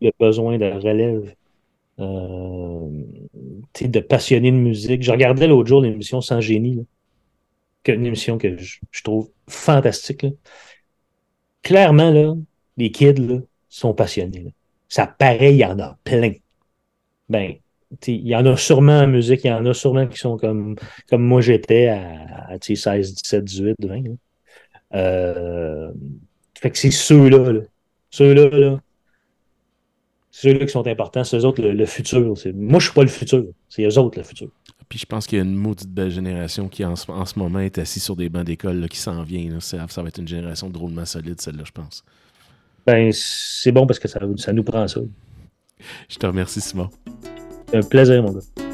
S2: Le besoin de relève. Euh, de passionné de musique. Je regardais l'autre jour l'émission Sans génie, là, que- une émission que je, trouve fantastique. là. Clairement, là, les kids là, sont passionnés. là. Ça paraît, il y en a plein. Ben, il y en a sûrement en musique, il y en a sûrement qui sont comme, comme moi j'étais à, à, tu sais, 16, 17, 18, 20. là. Euh, fait que c'est ceux-là. Là. Ceux-là, là, ceux-là qui sont importants, c'est eux autres le, le futur. Moi, je suis pas le futur. C'est eux autres le futur.
S1: Puis je pense qu'il y a une maudite belle génération qui en ce, en ce moment est assise sur des bancs d'école qui s'en vient. là. Ça, ça va être une génération drôlement solide, celle-là, je pense.
S2: Ben, c'est bon parce que ça, ça nous prend ça.
S1: Je te remercie, Simon.
S2: C'est un plaisir, mon gars.